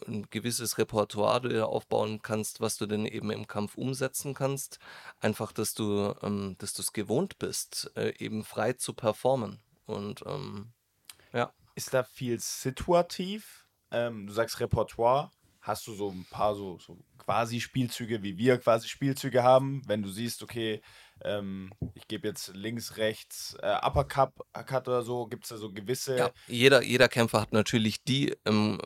ein gewisses Repertoire dir aufbauen kannst, was du dann eben im Kampf umsetzen kannst. Einfach, dass du ähm, du es gewohnt bist, äh, eben frei zu performen. Und ähm, ja. Ist da viel situativ? Ähm, du sagst Repertoire. Hast du so ein paar so, so quasi Spielzüge, wie wir quasi Spielzüge haben, wenn du siehst, okay, ähm, ich gebe jetzt links, rechts, äh, Uppercut Cut oder so, gibt es da so gewisse. Ja, jeder, jeder Kämpfer hat natürlich die ähm,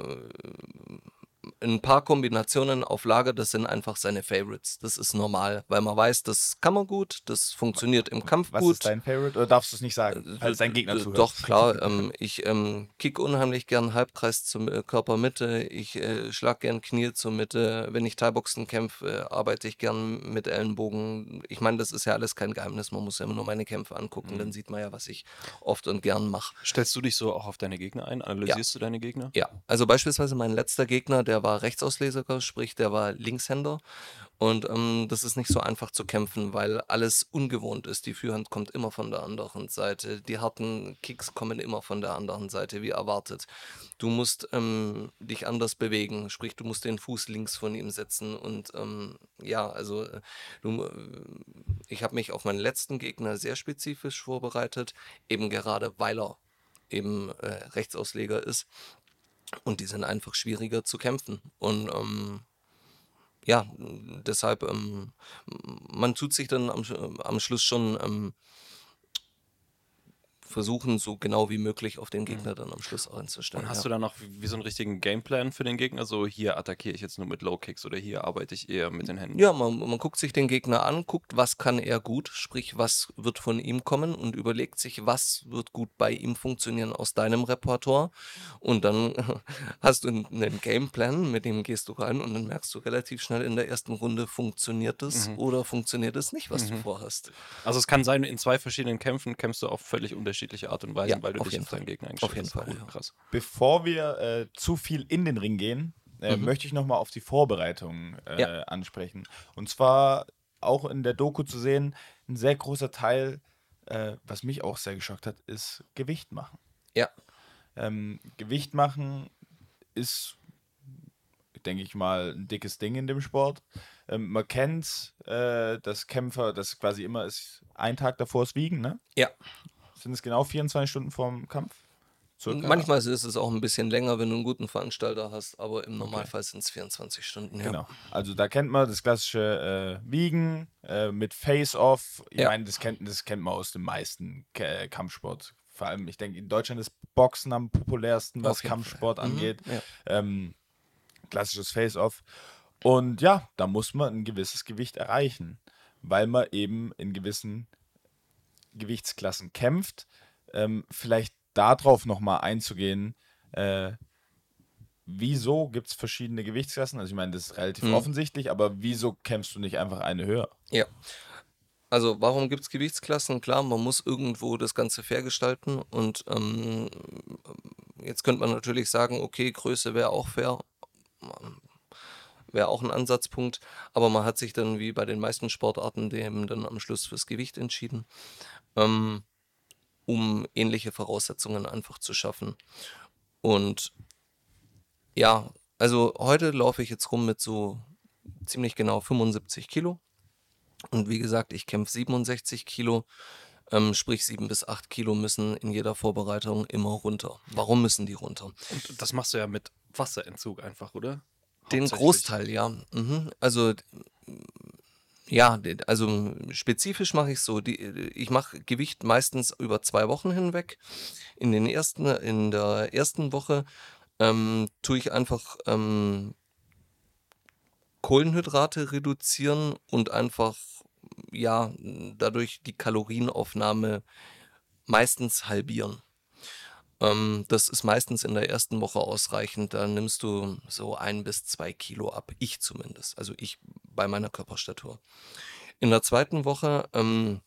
ein paar Kombinationen auf Lager, das sind einfach seine Favorites. Das ist normal, weil man weiß, das kann man gut, das funktioniert im Kampf Was gut. ist dein Favorite? Oder darfst du es nicht sagen, falls dein Gegner Äh, zuhört? Doch, klar. [laughs] Ähm, ich ähm, kick unheimlich gern Halbkreis zur äh, Körpermitte. Ich äh, schlag gern Knie zur Mitte. Wenn ich Thai-Boxen kämpfe, äh, arbeite ich gern mit Ellenbogen. Ich meine, das ist ja alles kein Geheimnis. Man muss ja immer nur meine Kämpfe angucken. Mhm. Dann sieht man ja, was ich oft und gern mache. Stellst du dich so auch auf deine Gegner ein? Analysierst du deine Gegner? Ja, also beispielsweise mein letzter Gegner, der war Rechtsausleger, sprich, der war Linkshänder. Und ähm, das ist nicht so einfach zu kämpfen, weil alles ungewohnt ist. Die Führhand kommt immer von der anderen Seite. Die harten Kicks kommen immer von der anderen Seite, wie erwartet. Du musst ähm, dich anders bewegen, sprich, du musst den Fuß links von ihm setzen. Und ähm, ja, also äh, du, äh, ich habe mich auf meinen letzten Gegner sehr spezifisch vorbereitet, eben gerade weil er eben äh, Rechtsausleger ist. Und die sind einfach schwieriger zu kämpfen. Und ähm, ja, deshalb, ähm, man tut sich dann am, am Schluss schon ähm, versuchen, so genau wie möglich auf den Gegner dann am Schluss einzustellen. Und hast ja. du dann noch wie, wie so einen richtigen Gameplan für den Gegner? So, hier attackiere ich jetzt nur mit Low Kicks oder hier arbeite ich eher mit den Händen? Ja, man, man guckt sich den Gegner an, guckt, was kann er gut, sprich, was wird von ihm kommen und überlegt sich, was wird gut bei ihm funktionieren aus deinem Repertoire. Und dann [laughs] hast du einen Gameplan, mit dem gehst du rein und dann merkst du relativ schnell in der ersten Runde, funktioniert es oder funktioniert es nicht, was du vorhast. Also es kann sein, in zwei verschiedenen Kämpfen kämpfst du auf völlig unterschiedliche Art und Weise, Ja, weil du auf dich jeden auf deinen Fall. Gegner eingestellt Auf jeden hast. Fall, Cool, ja. krass. Bevor wir äh, zu viel in den Ring gehen, äh, möchte ich nochmal auf die Vorbereitung äh, Ja. ansprechen. Und zwar auch in der Doku zu sehen, ein sehr großer Teil, äh, was mich auch sehr geschockt hat, ist Gewicht machen. Ja, Ähm, Gewicht machen ist, denke ich mal, ein dickes Ding in dem Sport. Ähm, man kennt, äh, dass Kämpfer, das quasi immer ist, ein Tag davor ist Wiegen, ne? ja. Sind es genau 24 Stunden vorm Kampf? Circa? Manchmal ist es auch ein bisschen länger, wenn du einen guten Veranstalter hast, aber im Normalfall sind es 24 Stunden. Ja. Genau. Also da kennt man das klassische äh, Wiegen äh, mit Face-Off. Ich Ja. meine, das kennt, das kennt man aus den meisten K Kampfsport. Vor allem, ich denke, in Deutschland ist Boxen am populärsten, was Kampfsport Fall. Mhm, angeht. ja. Ähm, klassisches Face-Off. Und ja, da muss man ein gewisses Gewicht erreichen, weil man eben in gewissen Gewichtsklassen kämpft. Ähm, vielleicht darauf nochmal einzugehen, äh, wieso gibt es verschiedene Gewichtsklassen? Also ich meine, das ist relativ Mhm. offensichtlich, aber wieso kämpfst du nicht einfach eine höher? Ja. Also warum gibt es Gewichtsklassen? Klar, man muss irgendwo das Ganze fair gestalten und ähm, jetzt könnte man natürlich sagen, okay, Größe wäre auch fair, wäre auch ein Ansatzpunkt, aber man hat sich dann wie bei den meisten Sportarten dem dann am Schluss fürs Gewicht entschieden, ähm, um ähnliche Voraussetzungen einfach zu schaffen. Und ja, also heute laufe ich jetzt rum mit so ziemlich genau 75 Kilo. Und wie gesagt, ich kämpfe 67 Kilo, ähm, sprich 7 bis 8 Kilo müssen in jeder Vorbereitung immer runter. Warum müssen die runter? Und das machst du ja mit Wasserentzug einfach, oder? Den. Großteil, ja. Mhm. Also ja, also spezifisch mache ich so. Die, ich mache Gewicht meistens über zwei Wochen hinweg. In den ersten, in der ersten Woche ähm, tue ich einfach ähm, Kohlenhydrate reduzieren und einfach ja dadurch die Kalorienaufnahme meistens halbieren. Ähm, das ist meistens in der ersten Woche ausreichend. Da nimmst du so ein bis zwei Kilo ab. Ich zumindest. Also ich bei meiner Körperstatur. In der zweiten Woche, ähm,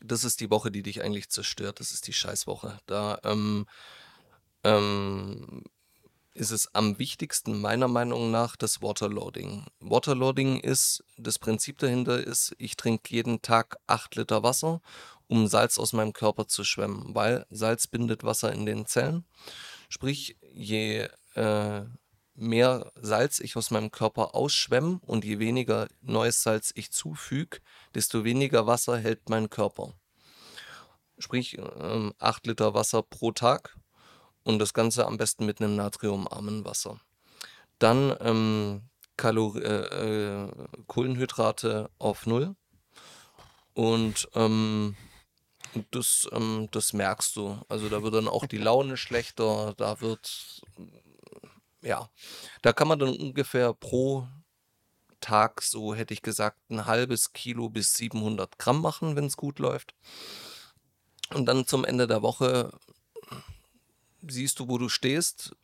das ist die Woche, die dich eigentlich zerstört. Das ist die Scheißwoche. Da ähm, ähm, ist es am wichtigsten meiner Meinung nach das Waterloading. Waterloading ist, das Prinzip dahinter ist, ich trinke jeden Tag 8 Liter Wasser, um Salz aus meinem Körper zu schwemmen, weil Salz bindet Wasser in den Zellen. Sprich, je äh, mehr Salz ich aus meinem Körper ausschwemme und je weniger neues Salz ich zufüge, desto weniger Wasser hält mein Körper. Sprich, ähm, 8 Liter Wasser pro Tag und das Ganze am besten mit einem natriumarmen Wasser. Dann ähm, Kalor äh, äh, Kohlenhydrate auf Null. Und ähm, das, ähm, das merkst du. Also da wird dann auch die Laune schlechter, da wird ja, da kann man dann ungefähr pro Tag, so hätte ich gesagt, ein halbes Kilo bis 700 Gramm machen, wenn es gut läuft. Und dann zum Ende der Woche siehst du, wo du stehst.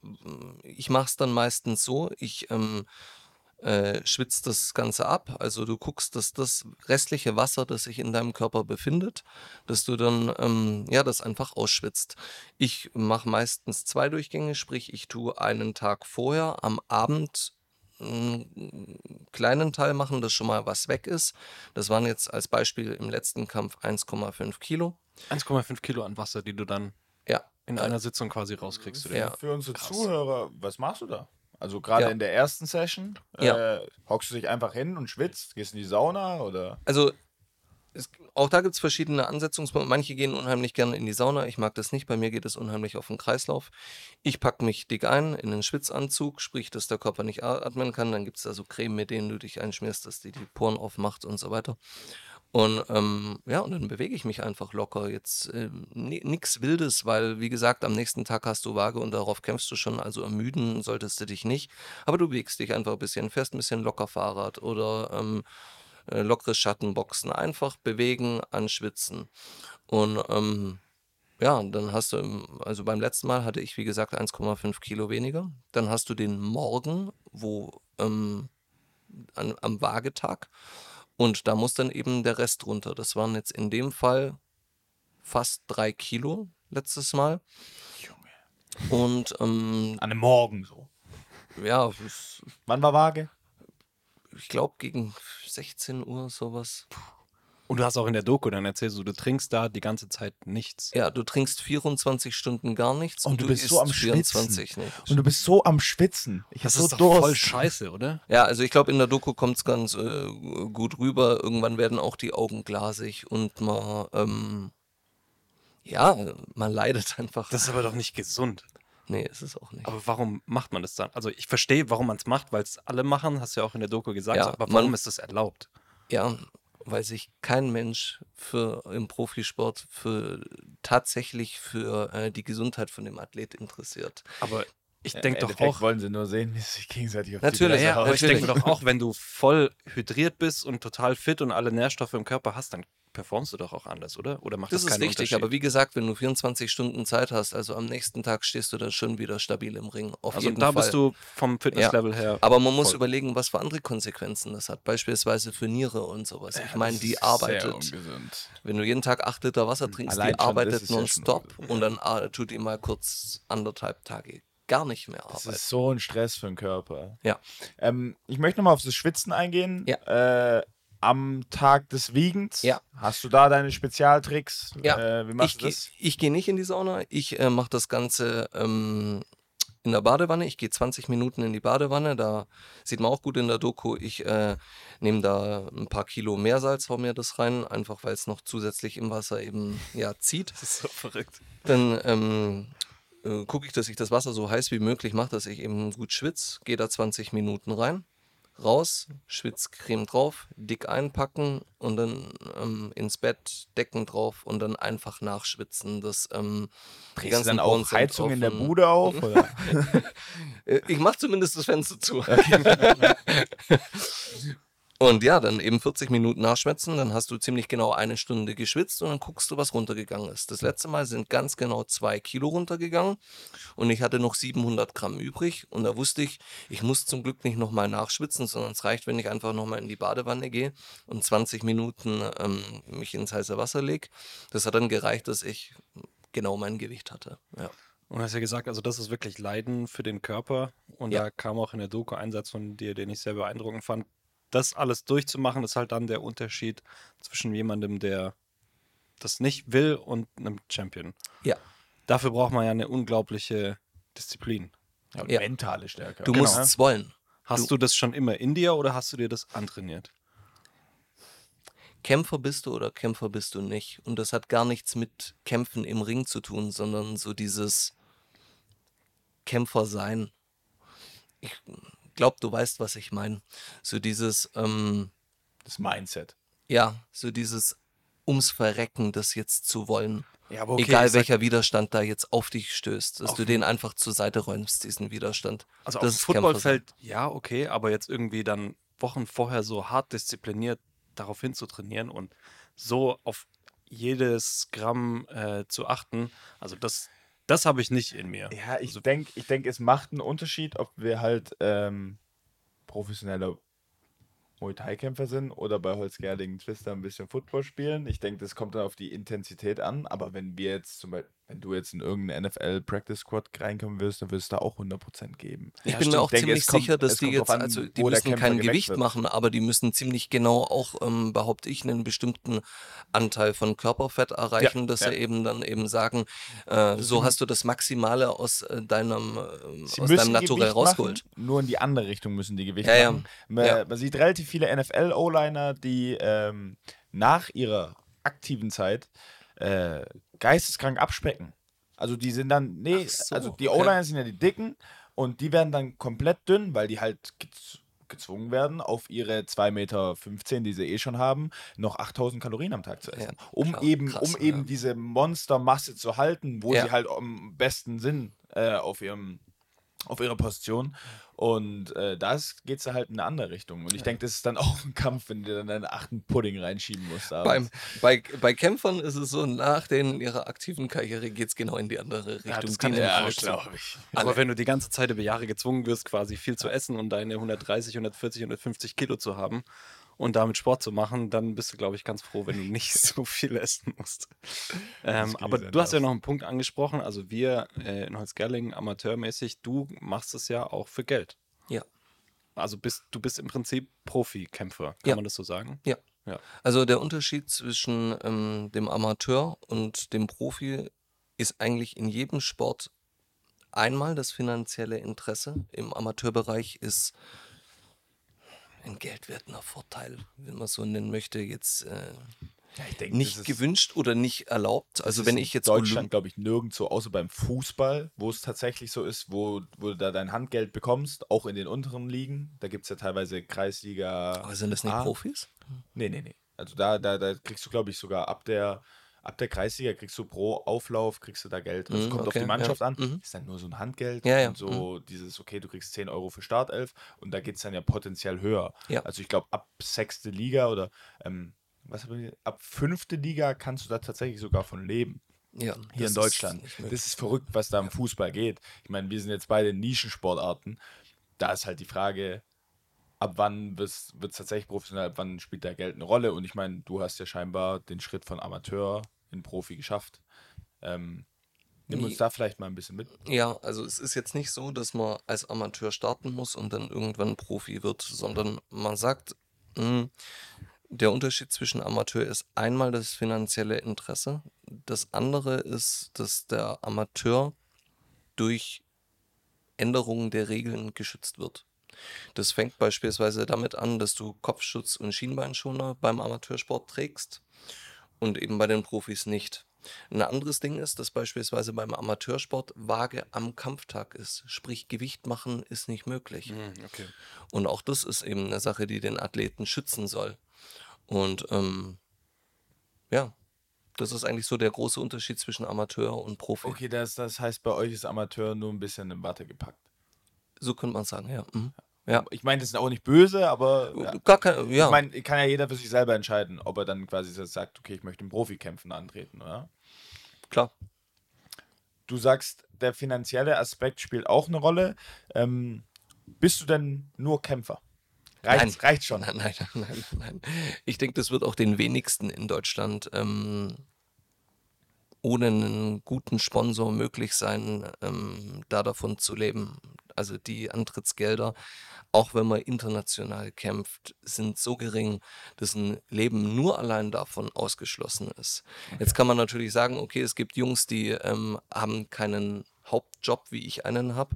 Ich mache es dann meistens so, ich ähm, äh, schwitzt das Ganze ab. Also du guckst, dass das restliche Wasser, das sich in deinem Körper befindet, dass du dann ähm, ja das einfach ausschwitzt. Ich mache meistens zwei Durchgänge, sprich ich tue einen Tag vorher am Abend einen kleinen Teil machen, dass schon mal was weg ist. Das waren jetzt als Beispiel im letzten Kampf 1,5 Kilo. 1,5 Kilo an Wasser, die du dann Ja, in einer Sitzung quasi rauskriegst. Ja. Für unsere Krass. Zuhörer, was machst du da? Also gerade Ja. in der ersten Session, Ja. äh, hockst du dich einfach hin und schwitzt, gehst in die Sauna oder? Also es, auch da gibt es verschiedene Ansetzungspunkte. Manche gehen unheimlich gerne in die Sauna. Ich mag das nicht. Bei mir geht es unheimlich auf den Kreislauf. Ich packe mich dick ein in einen Schwitzanzug, sprich, dass der Körper nicht atmen kann. Dann gibt es da so Creme, mit denen du dich einschmierst, dass die die Poren aufmacht und so weiter. Und ähm, ja, und dann bewege ich mich einfach locker. Jetzt äh, nichts Wildes, weil, wie gesagt, am nächsten Tag hast du Waage und darauf kämpfst du schon. Also ermüden solltest du dich nicht. Aber du bewegst dich einfach ein bisschen, fährst ein bisschen locker Fahrrad oder ähm, äh, Schattenboxen. Einfach bewegen, anschwitzen. Und ähm, ja, dann hast du, also beim letzten Mal hatte ich, wie gesagt, 1,5 Kilo weniger. Dann hast du den Morgen, wo ähm, an, am Waagetag. Und da muss dann eben der Rest runter. Das waren jetzt in dem Fall fast drei Kilo letztes Mal. Und ähm, An einem Morgen so. ja, Wann war Waage? ich glaube gegen 16 Uhr sowas. Und du hast auch in der Doku dann erzählt, so, du trinkst da die ganze Zeit nichts. Ja, du trinkst 24 Stunden gar nichts Und du bist so am Schwitzen. 24 nicht. Und du bist so am Schwitzen. Ich Das so ist doch Durst. voll scheiße, oder? Ja, also ich glaube, in der Doku kommt es ganz äh, gut rüber. Irgendwann werden auch die Augen glasig und man, ähm, ja, man leidet einfach. Das ist aber doch nicht gesund. nee, ist es auch nicht. Aber warum macht man das dann? Also ich verstehe, warum man es macht, weil es alle machen, hast du ja auch in der Doku gesagt, Ja, aber man- warum ist das erlaubt? Ja, weil sich kein Mensch für im Profisport für tatsächlich für äh, die Gesundheit von dem Athlet interessiert. Aber ich Im denke doch auch, wollen sie nur sehen, wie sie sich gegenseitig auf Natürlich, die ja, hauen. ich natürlich. denke doch auch, wenn du voll hydriert bist und total fit und alle Nährstoffe im Körper hast, dann performst du doch auch anders, oder? Oder macht das, Das ist keinen richtig, Unterschied? aber wie gesagt, wenn du 24 Stunden Zeit hast, also am nächsten Tag stehst du dann schon wieder stabil im Ring. Auf also jeden da Fall. bist du vom Fitnesslevel her. Aber man muss voll. überlegen, was für andere Konsequenzen das hat. Beispielsweise für Niere und sowas. Ich Ja, meine, das die ist arbeitet. Sehr ungesund. Wenn du jeden Tag 8 Liter Wasser trinkst, Allein die arbeitet ja nonstop und dann ah, tut die mal kurz anderthalb Tage gar nicht mehr Das arbeiten. ist so ein Stress für den Körper. Ja. Ähm, ich möchte nochmal auf das Schwitzen eingehen. Ja. Äh, am Tag des Wiegens, Ja. hast du da deine Spezialtricks? Ja. Äh, wie machst Ich du gehe das? ich geh nicht in die Sauna. Ich äh, mache das Ganze ähm, in der Badewanne. Ich gehe 20 Minuten in die Badewanne. Da sieht man auch gut in der Doku. Ich äh, nehme da ein paar Kilo Meersalz, hau mir das rein, einfach weil es noch zusätzlich im Wasser eben ja zieht. Das ist so verrückt. Dann ähm, äh, gucke ich, dass ich das Wasser so heiß wie möglich mache, dass ich eben gut schwitze. Gehe da 20 Minuten rein, raus, Schwitzcreme drauf, dick einpacken und dann ähm, ins Bett, Decken drauf und dann einfach nachschwitzen. Das, ähm, die du dann auch Heizung in der. Bude auf? [laughs] Oder? Äh, Ich mache zumindest das Fenster zu. [laughs] Und ja, dann eben 40 Minuten nachschwitzen, dann hast du ziemlich genau eine Stunde geschwitzt und dann guckst du, was runtergegangen ist. Das letzte Mal sind ganz genau zwei Kilo runtergegangen und ich hatte noch 700 Gramm übrig und da wusste ich, ich muss zum Glück nicht nochmal nachschwitzen, sondern es reicht, wenn ich einfach nochmal in die Badewanne gehe und 20 Minuten ähm, mich ins heiße Wasser lege. Das hat dann gereicht, dass ich genau mein Gewicht hatte. Ja. Und du hast ja gesagt, also das ist wirklich Leiden für den Körper. Und Ja. da kam auch in der Doku ein Satz von dir, den ich sehr beeindruckend fand. Das alles durchzumachen, ist halt dann der Unterschied zwischen jemandem, der das nicht will und einem Champion. ja. Dafür braucht man ja eine unglaubliche Disziplin. Ja, und Ja. mentale Stärke. Du Genau. musst es wollen. Hast du, das schon immer in dir oder hast du dir das antrainiert? Kämpfer bist du oder Kämpfer bist du nicht. Und das hat gar nichts mit Kämpfen im Ring zu tun, sondern so dieses Kämpfer sein. Ich glaube, du weißt, was ich meine. So dieses, ähm, Das Mindset. ja, so dieses ums Verrecken, das jetzt zu wollen. Ja, okay, Egal ich sag- welcher Widerstand da jetzt auf dich stößt, dass du den einfach zur Seite räumst, diesen Widerstand. Also Das auf dem Footballfeld, ja, okay, aber jetzt irgendwie dann Wochen vorher so hart diszipliniert darauf hinzutrainieren und so auf jedes Gramm äh, zu achten, also das, das habe ich nicht in mir. Ja, ich Also- denke, ich denk, es macht einen Unterschied, ob wir halt ähm, professionelle Muay Thai-Kämpfer sind oder bei Holzgerlingen Twister ein bisschen Football spielen. Ich denke, das kommt dann auf die Intensität an. Aber wenn wir jetzt zum Beispiel, wenn du jetzt in irgendeine NFL Practice Squad reinkommen wirst, dann wirst du da auch 100% geben. Ich Ja, bin mir auch denke, ziemlich kommt- sicher, dass die jetzt, an, also die müssen kein Gewicht wird. machen, aber die müssen ziemlich genau auch, ähm, behaupte ich, einen bestimmten Anteil von Körperfett erreichen, dass ja. sie eben dann eben sagen, äh, so hast du das Maximale aus äh, deinem, äh, aus deinem Naturell rausgeholt. Machen, nur in die andere Richtung müssen die Gewicht Ja, ja. machen. Man, Ja. man sieht relativ viele NFL-O-Liner, die ähm, nach ihrer aktiven Zeit äh, geisteskrank abspecken. Also die sind dann, nee, so, also die okay. O-Liner sind ja die dicken und die werden dann komplett dünn, weil die halt gez gezwungen werden, auf ihre 2,15 Meter, die sie eh schon haben, noch 8000 Kalorien am Tag zu essen. Ja, um klar, eben, krass, um eben ja. diese Monstermasse zu halten, wo Ja. sie halt am besten sind äh, auf ihrem auf ihrer Position. Und äh, da geht es halt in eine andere Richtung. Und ich denke, das ist dann [laughs] auch ein Kampf, wenn du dann deinen achten Pudding reinschieben musst. Beim, bei, bei Kämpfern ist es so, nach den, ihrer aktiven Karriere geht es genau in die andere Richtung. das Die kann ich nehmen mir auch vorstellen. zu. ich. Aber wenn du die ganze Zeit über Jahre gezwungen wirst, quasi viel zu essen und deine 130, 140, 150 Kilo zu haben und damit Sport zu machen, dann bist du, glaube ich, ganz froh, wenn du nicht [laughs] so viel essen musst. Ähm, aber du hast ja noch einen Punkt angesprochen. Also wir äh, in Holzgerlingen amateurmäßig, du machst es ja auch für Geld. Ja. Also bist, du bist im Prinzip Profikämpfer, kann Ja. man das so sagen? Ja. Ja. Also der Unterschied zwischen ähm, dem Amateur und dem Profi ist eigentlich in jedem Sport einmal das finanzielle Interesse. Im Amateurbereich ist ein geldwertender Vorteil, wenn man so nennen möchte, jetzt äh, Ja, ich denke, nicht gewünscht oder nicht erlaubt. Also wenn ich jetzt Deutschland, glaube ich, nirgendwo, außer beim Fußball, wo es tatsächlich so ist, wo, wo du da dein Handgeld bekommst, auch in den unteren Ligen. Da gibt es ja teilweise Kreisliga. aber sind das nicht A. Profis? Nee, nee, nee. Also da, da, da kriegst du, glaube ich, sogar ab der, ab der Kreisliga kriegst du pro Auflauf, kriegst du da Geld. Also es Mhm, kommt okay, auf die Mannschaft ja. an. Mhm. Ist dann nur so ein Handgeld Ja, ja, und so dieses, okay, du kriegst 10 Euro für Startelf und da geht es dann ja potenziell höher. Also ich glaube, ab sechste Liga oder ähm, was ab fünfte Liga kannst du da tatsächlich sogar von leben. Ja, Hier in ist Deutschland. möglich. Das ist verrückt, was da im Fußball geht. Ich meine, wir sind jetzt beide Nischensportarten. Da ist halt die Frage, ab wann wird es tatsächlich professionell, ab wann spielt da Geld eine Rolle? Und ich meine, du hast ja scheinbar den Schritt von Amateur in Profi geschafft. Ähm, nimm uns da vielleicht mal ein bisschen mit. Ja, also es ist jetzt nicht so, dass man als Amateur starten muss und dann irgendwann Profi wird, sondern man sagt, mh, der Unterschied zwischen Amateur ist einmal das finanzielle Interesse. Das andere ist, dass der Amateur durch Änderungen der Regeln geschützt wird. Das fängt beispielsweise damit an, dass du Kopfschutz und Schienbeinschoner beim Amateursport trägst und eben bei den Profis nicht. Ein anderes Ding ist, dass beispielsweise beim Amateursport Waage am Kampftag ist. Sprich, Gewicht machen ist nicht möglich. okay. Und auch das ist eben eine Sache, die den Athleten schützen soll. Und ähm, ja, das ist eigentlich so der große Unterschied zwischen Amateur und Profi. Okay, das, das heißt, bei euch ist Amateur nur ein bisschen in Watte gepackt. So könnte man sagen, ja. Mhm. Ja. Ich meine, das ist auch nicht böse, aber ja. Gar kein, ja. ich meine, kann ja jeder für sich selber entscheiden, ob er dann quasi sagt, okay, ich möchte im Profikämpfen antreten, oder? klar. Du sagst, der finanzielle Aspekt spielt auch eine Rolle. Ähm, bist du denn nur Kämpfer? Reicht, Nein. reicht schon. Nein, nein, [laughs] nein, nein. Ich denke, das wird auch den wenigsten in Deutschland ähm, ohne einen guten Sponsor möglich sein, ähm, da davon zu leben. Also die Antrittsgelder, auch wenn man international kämpft, sind so gering, dass ein Leben nur allein davon ausgeschlossen ist. Jetzt kann man natürlich sagen, okay, es gibt Jungs, die ähm, haben keinen Hauptjob, wie ich einen habe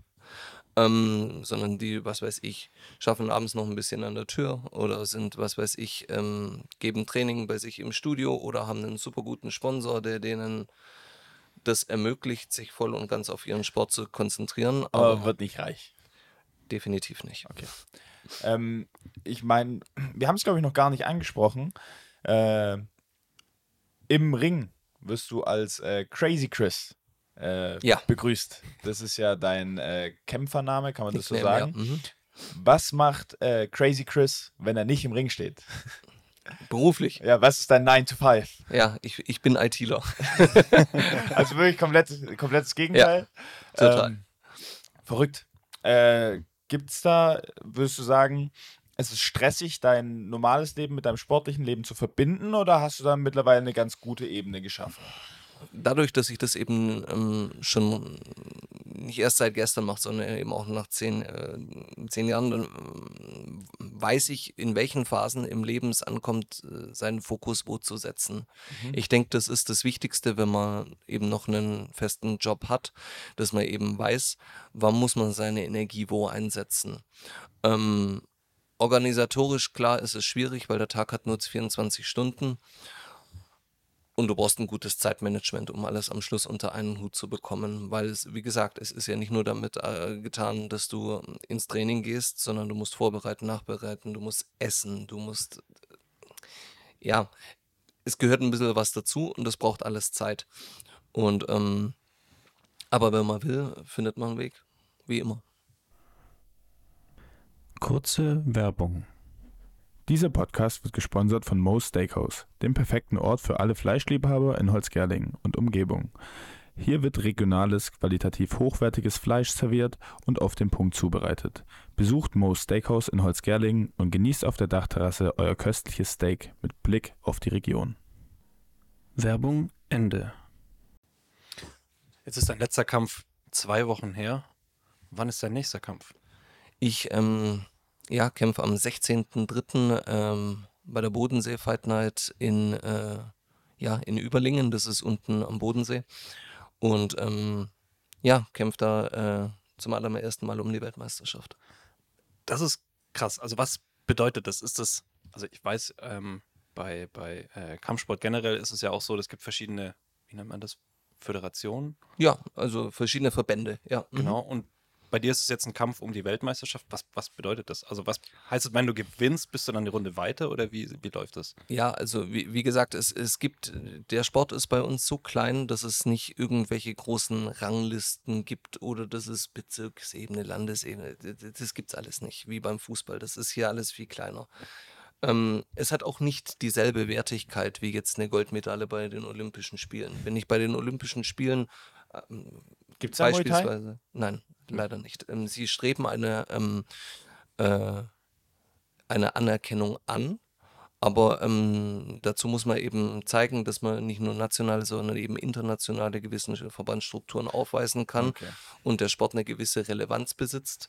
ähm, sondern die, was weiß ich, schaffen abends noch ein bisschen an der Tür oder sind, was weiß ich, ähm, geben Training bei sich im Studio oder haben einen super guten Sponsor, der denen das ermöglicht, sich voll und ganz auf ihren Sport zu konzentrieren, aber, Aber wird nicht reich. definitiv nicht. Okay. Ähm, ich meine, wir haben es, glaube ich, noch gar nicht angesprochen. Äh, Im Ring, wirst du als äh, Crazy Chris äh, Ja. begrüßt. Das ist ja dein äh, Kämpfername, kann man das so sagen. Ja. Mhm. Was macht äh, Crazy Chris, wenn er nicht im Ring steht? Beruflich. Ja, was ist dein 9 to 5? Ja, ich, ich bin ITler. [laughs] Also wirklich komplett, komplettes Gegenteil. total. Ähm, verrückt. Äh, Gibt es da, würdest du sagen, es ist stressig, dein normales Leben mit deinem sportlichen Leben zu verbinden oder hast du da mittlerweile eine ganz gute Ebene geschaffen? Dadurch, dass ich das eben ähm, schon nicht erst seit gestern mache, sondern eben auch nach zehn, äh, zehn Jahren, dann ähm, weiß ich, in welchen Phasen im Leben es ankommt, äh, seinen Fokus wo zu setzen. Ich denke, das ist das Wichtigste, wenn man eben noch einen festen Job hat, dass man eben weiß, wann muss man seine Energie wo einsetzen. Ähm, organisatorisch, klar, ist es schwierig, weil der Tag hat nur 24 Stunden. Und du brauchst ein gutes Zeitmanagement, um alles am Schluss unter einen Hut zu bekommen. Weil es, wie gesagt, es ist ja nicht nur damit äh, getan, dass du ins Training gehst, sondern du musst vorbereiten, nachbereiten, du musst essen, du musst. äh, Ja, es gehört ein bisschen was dazu und das braucht alles Zeit. Und, ähm, aber wenn man will, findet man einen Weg. Wie immer. Kurze Werbung. Dieser Podcast wird gesponsert von Moe's Steakhouse, dem perfekten Ort für alle Fleischliebhaber in Holzgerlingen und Umgebung. Hier wird regionales, qualitativ hochwertiges Fleisch serviert und auf den Punkt zubereitet. Besucht Moe's Steakhouse in Holzgerlingen und genießt auf der Dachterrasse euer köstliches Steak mit Blick auf die Region. Werbung Ende. Jetzt ist dein letzter Kampf zwei Wochen her. Wann ist dein nächster Kampf? Ich ähm, ja, kämpfe am 16.03. Ähm, bei der Bodensee Fight Night in, äh, ja, in Überlingen, das ist unten am Bodensee. Und ähm, ja, kämpfe da äh, zum allerersten Mal um die Weltmeisterschaft. Das ist krass. Also was bedeutet das? Ist das, also ich weiß, ähm, bei, bei äh, Kampfsport generell ist es ja auch so, es gibt verschiedene, wie nennt man das, Föderationen. Ja, also verschiedene Verbände, ja. mhm. Genau. Und bei dir ist es jetzt ein Kampf um die Weltmeisterschaft. Was, was bedeutet das? Also was heißt es, wenn du gewinnst, bist du dann die Runde weiter oder wie, wie läuft das? Ja, also wie, wie gesagt, es, es gibt, der Sport ist bei uns so klein, dass es nicht irgendwelche großen Ranglisten gibt oder dass es Bezirksebene, Landesebene, das, das gibt's alles nicht, wie beim Fußball. Das ist hier alles viel kleiner. Ähm, es hat auch nicht dieselbe Wertigkeit wie jetzt eine Goldmedaille bei den Olympischen Spielen. Wenn ich bei den Olympischen Spielen ähm, Gibt es da Muay Thai? beispielsweise, nein, leider nicht. Ähm, sie streben eine, ähm, äh, eine Anerkennung an, aber ähm, dazu muss man eben zeigen, dass man nicht nur nationale, sondern eben internationale gewisse Verbandsstrukturen aufweisen kann Okay. und der Sport eine gewisse Relevanz besitzt.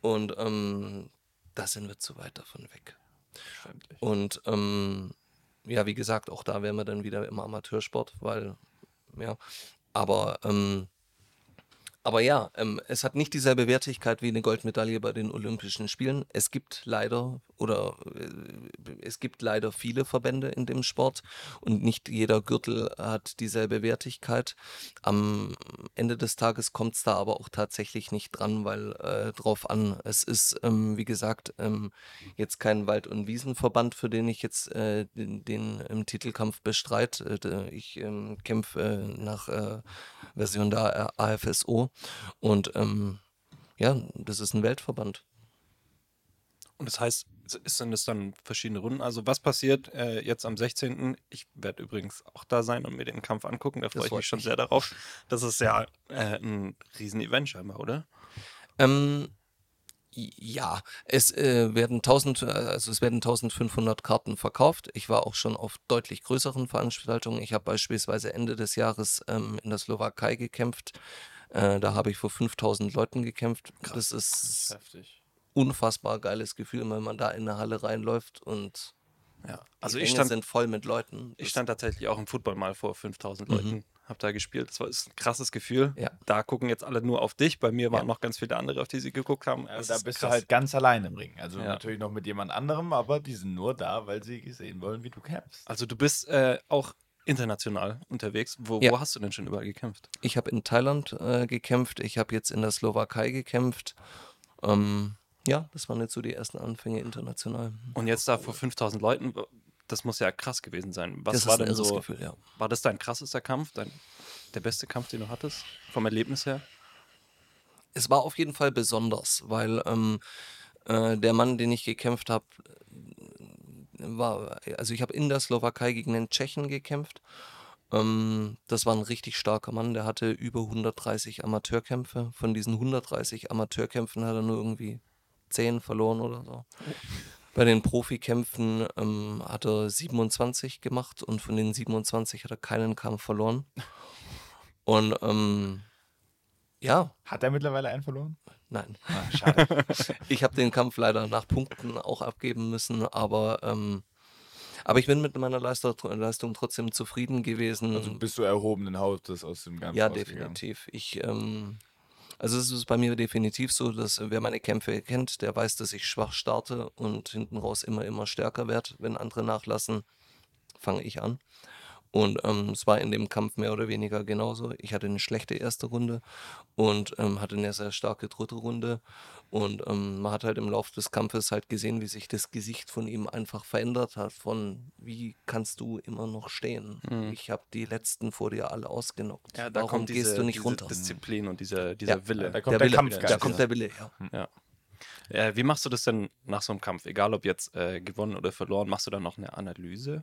Und ähm, da sind wir zu weit davon weg. Und ähm, ja, wie gesagt, auch da wären wir dann wieder im Amateursport, weil, ja, aber, ähm, aber ja, ähm, es hat nicht dieselbe Wertigkeit wie eine Goldmedaille bei den Olympischen Spielen. Es gibt leider oder äh, es gibt leider viele Verbände in dem Sport und nicht jeder Gürtel hat dieselbe Wertigkeit. Am Ende des Tages kommt es da aber auch tatsächlich nicht dran, weil äh, drauf an. Es ist, ähm, wie gesagt, ähm, jetzt kein Wald- und Wiesenverband, für den ich jetzt äh, den, den im Titelkampf bestreite. Äh, ich ähm, kämpfe äh, nach äh, Version der AFSO und ähm, ja, das ist ein Weltverband. Und das heißt, ist denn das dann verschiedene Runden? Also was passiert äh, jetzt am 16.? Ich werde übrigens auch da sein und mir den Kampf angucken. Da freue ich mich schon sehr darauf. Das ist ja äh, ein Riesen-Event scheinbar, oder? Ähm, ja, es äh, werden 1000, äh, also es werden 1500 Karten verkauft. Ich war auch schon auf deutlich größeren Veranstaltungen. Ich habe beispielsweise Ende des Jahres ähm, in der Slowakei gekämpft. Äh, da habe ich vor 5000 Leuten gekämpft. Das ist Heftig. unfassbar geiles Gefühl, wenn man da in eine Halle reinläuft und Ja. die Also ich Ränge stand, sind voll mit Leuten. ich stand tatsächlich auch im Football mal vor 5000 Mhm. Leuten. Hab da gespielt. Das war ist ein krasses Gefühl. Ja. Da gucken jetzt alle nur auf dich. Bei mir waren Ja. noch ganz viele andere, auf die sie geguckt haben. Also da ist bist krass. du halt ganz allein im Ring. Also Ja. natürlich noch mit jemand anderem, aber die sind nur da, weil sie sehen wollen, wie du kämpfst. Also du bist äh, auch international unterwegs. Wo, Ja. wo hast du denn schon überall gekämpft? Ich habe in Thailand äh, gekämpft, ich habe jetzt in der Slowakei gekämpft. Ähm, ja, das waren jetzt so die ersten Anfänge international. Und jetzt da vor 5000 Leuten, das muss ja krass gewesen sein. Was das war denn so? Gefühl, ja. War das dein krassester Kampf, dein, der beste Kampf, den du hattest, vom Erlebnis her? Es war auf jeden Fall besonders, weil ähm, äh, der Mann, den ich gekämpft habe, war, also ich habe in der Slowakei gegen einen Tschechen gekämpft. Ähm, das war ein richtig starker Mann, der hatte über 130 Amateurkämpfe. Von diesen 130 Amateurkämpfen hat er nur irgendwie 10 verloren oder so. Bei den Profikämpfen ähm, hat er 27 gemacht und von den 27 hat er keinen Kampf verloren. Und ähm, ja, Hat er mittlerweile einen verloren? Nein. Ah, schade. [laughs] Ich habe den Kampf leider nach Punkten auch abgeben müssen, aber, ähm, aber ich bin mit meiner Leistung, Leistung trotzdem zufrieden gewesen. also bist du erhobenen Hautes aus dem Ganzen ja, definitiv. Ich, ähm, also es ist bei mir definitiv so, dass wer meine Kämpfe kennt, der weiß, dass ich schwach starte und hinten raus immer, immer stärker werde. Wenn andere nachlassen, fange ich an. Und ähm, es war in dem Kampf mehr oder weniger genauso. Ich hatte eine schlechte erste Runde und ähm, hatte eine sehr starke dritte Runde. Und ähm, man hat halt im Laufe des Kampfes halt gesehen, wie sich das Gesicht von ihm einfach verändert hat. Von wie kannst du immer noch stehen? Ich habe die letzten vor dir alle ausgenockt. Warum gehst du nicht diese runter? Disziplin und dieser, dieser Ja, Wille. da kommt der der Wille, Kampfgeist da kommt der Wille, ja. Ja. Äh, wie machst du das denn nach so einem Kampf? Egal ob jetzt äh, gewonnen oder verloren, machst du dann noch eine Analyse?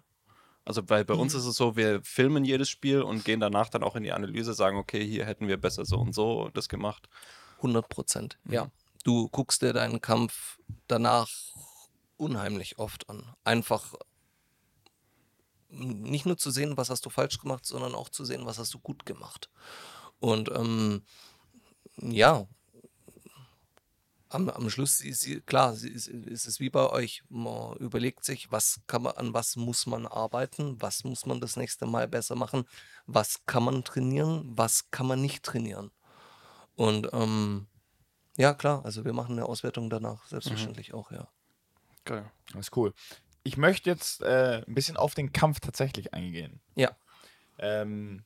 Also, weil bei Mhm. uns ist es so, wir filmen jedes Spiel und gehen danach dann auch in die Analyse, sagen, okay, hier hätten wir besser so und so das gemacht. 100 Prozent, ja. Du guckst dir deinen Kampf danach unheimlich oft an. Einfach nicht nur zu sehen, was hast du falsch gemacht, sondern auch zu sehen, was hast du gut gemacht. Und ähm, ja, am, am Schluss ist klar, ist, ist es wie bei euch. Man überlegt sich, was kann man, an was muss man arbeiten, was muss man das nächste Mal besser machen, was kann man trainieren, was kann man nicht trainieren. Und ähm, ja, klar, also wir machen eine Auswertung danach, selbstverständlich auch, ja. Geil. Das ist cool. Ich möchte jetzt äh, ein bisschen auf den Kampf tatsächlich eingehen. Ja, Ähm,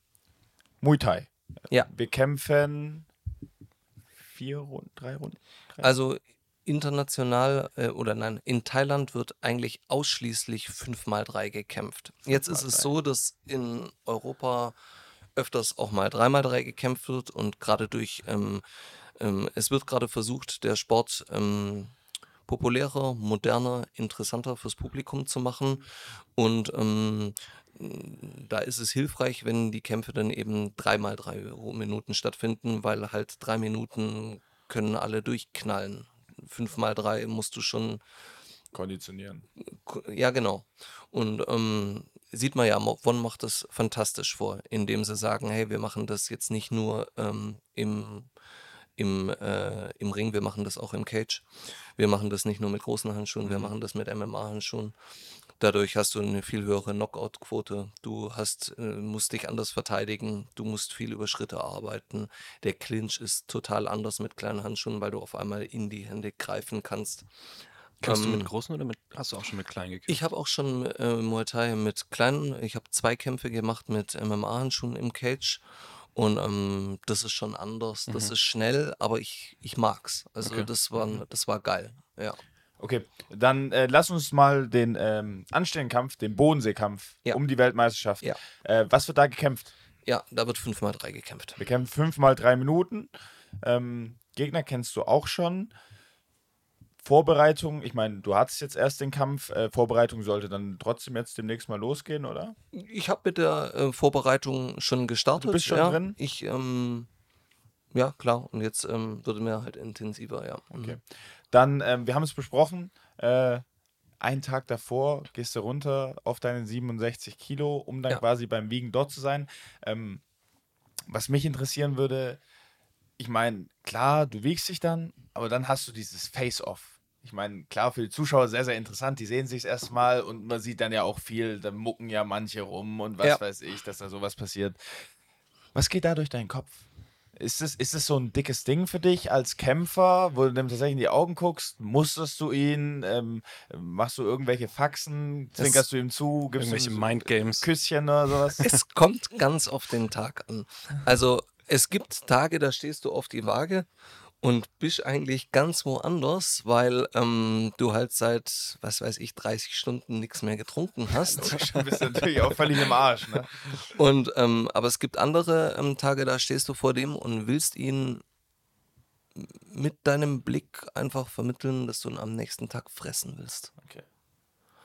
Muay Thai. Ja. Wir kämpfen vier Runden, drei Runden. Drei also international äh, oder nein, in Thailand wird eigentlich ausschließlich 5x3 gekämpft. Jetzt ist es 5x3. so, dass in Europa öfters auch mal 3x3 gekämpft wird und gerade durch, ähm, ähm, es wird gerade versucht, der Sport ähm, populärer, moderner, interessanter fürs Publikum zu machen. Und ähm, da ist es hilfreich, wenn die Kämpfe dann eben dreimal drei Minuten stattfinden, weil halt drei Minuten können alle durchknallen. Fünfmal drei musst du schon Konditionieren. Ko- Ja, genau. Und ähm, sieht man ja, One macht das fantastisch vor, indem sie sagen, hey, wir machen das jetzt nicht nur ähm, im, im, äh, im Ring, wir machen das auch im Cage. Wir machen das nicht nur mit großen Handschuhen, wir machen das mit MMA-Handschuhen. Dadurch hast du eine viel höhere Knockout-Quote. Du hast, äh, musst dich anders verteidigen. Du musst viel über Schritte arbeiten. Der Clinch ist total anders mit kleinen Handschuhen, weil du auf einmal in die Hände greifen kannst. Kämpfst du Ähm, mit großen oder mit, hast du auch schon mit kleinen gekämpft? Ich habe auch schon äh, Muay Thai mit kleinen, ich habe zwei Kämpfe gemacht mit MMA-Handschuhen im Cage und ähm, das ist schon anders, das ist schnell, aber ich, ich mag's. Also Okay. das war das war geil, ja. Okay, dann äh, lass uns mal den ähm, anstehenden Kampf, den Bodenseekampf Ja. um die Weltmeisterschaft. Ja. Äh, was wird da gekämpft? Ja, da wird 5x3 gekämpft. Wir kämpfen fünfmal drei Minuten. Ähm, Gegner kennst du auch schon. Vorbereitung, ich meine, du hattest jetzt erst den Kampf. Äh, Vorbereitung sollte dann trotzdem jetzt demnächst mal losgehen, oder? Ich habe mit der äh, Vorbereitung schon gestartet. Du bist schon ja. drin? Ich, ähm, ja, klar. Und jetzt ähm, wird mir halt intensiver, ja. Mhm. Okay. Dann, ähm, wir haben es besprochen, äh, einen Tag davor gehst du runter auf deine 67 Kilo, um dann Ja. quasi beim Wiegen dort zu sein. Ähm, was mich interessieren würde, ich meine, klar, du wiegst dich dann, aber dann hast du dieses Face-Off. Ich meine, klar, für die Zuschauer sehr, sehr interessant. Die sehen sich erstmal und man sieht dann ja auch viel, da mucken ja manche rum und was Ja. weiß ich, dass da sowas passiert. Was geht da durch deinen Kopf? Ist es, ist es so ein dickes Ding für dich als Kämpfer, wo du dem tatsächlich in die Augen guckst? Musterst du ihn? Ähm, machst du irgendwelche Faxen? Zwinkerst du ihm zu? Gibst du Irgendwelche ihm Mindgames. Küsschen oder sowas? Es kommt ganz auf den Tag an. Also es gibt Tage, da stehst du auf die Waage und bist eigentlich ganz woanders, weil ähm, du halt seit, was weiß ich, 30 Stunden nichts mehr getrunken hast. Du bist natürlich auch völlig im Arsch. Ne? [laughs] Und ähm, aber es gibt andere ähm, Tage, da stehst du vor dem und willst ihn mit deinem Blick einfach vermitteln, dass du ihn am nächsten Tag fressen willst. Okay.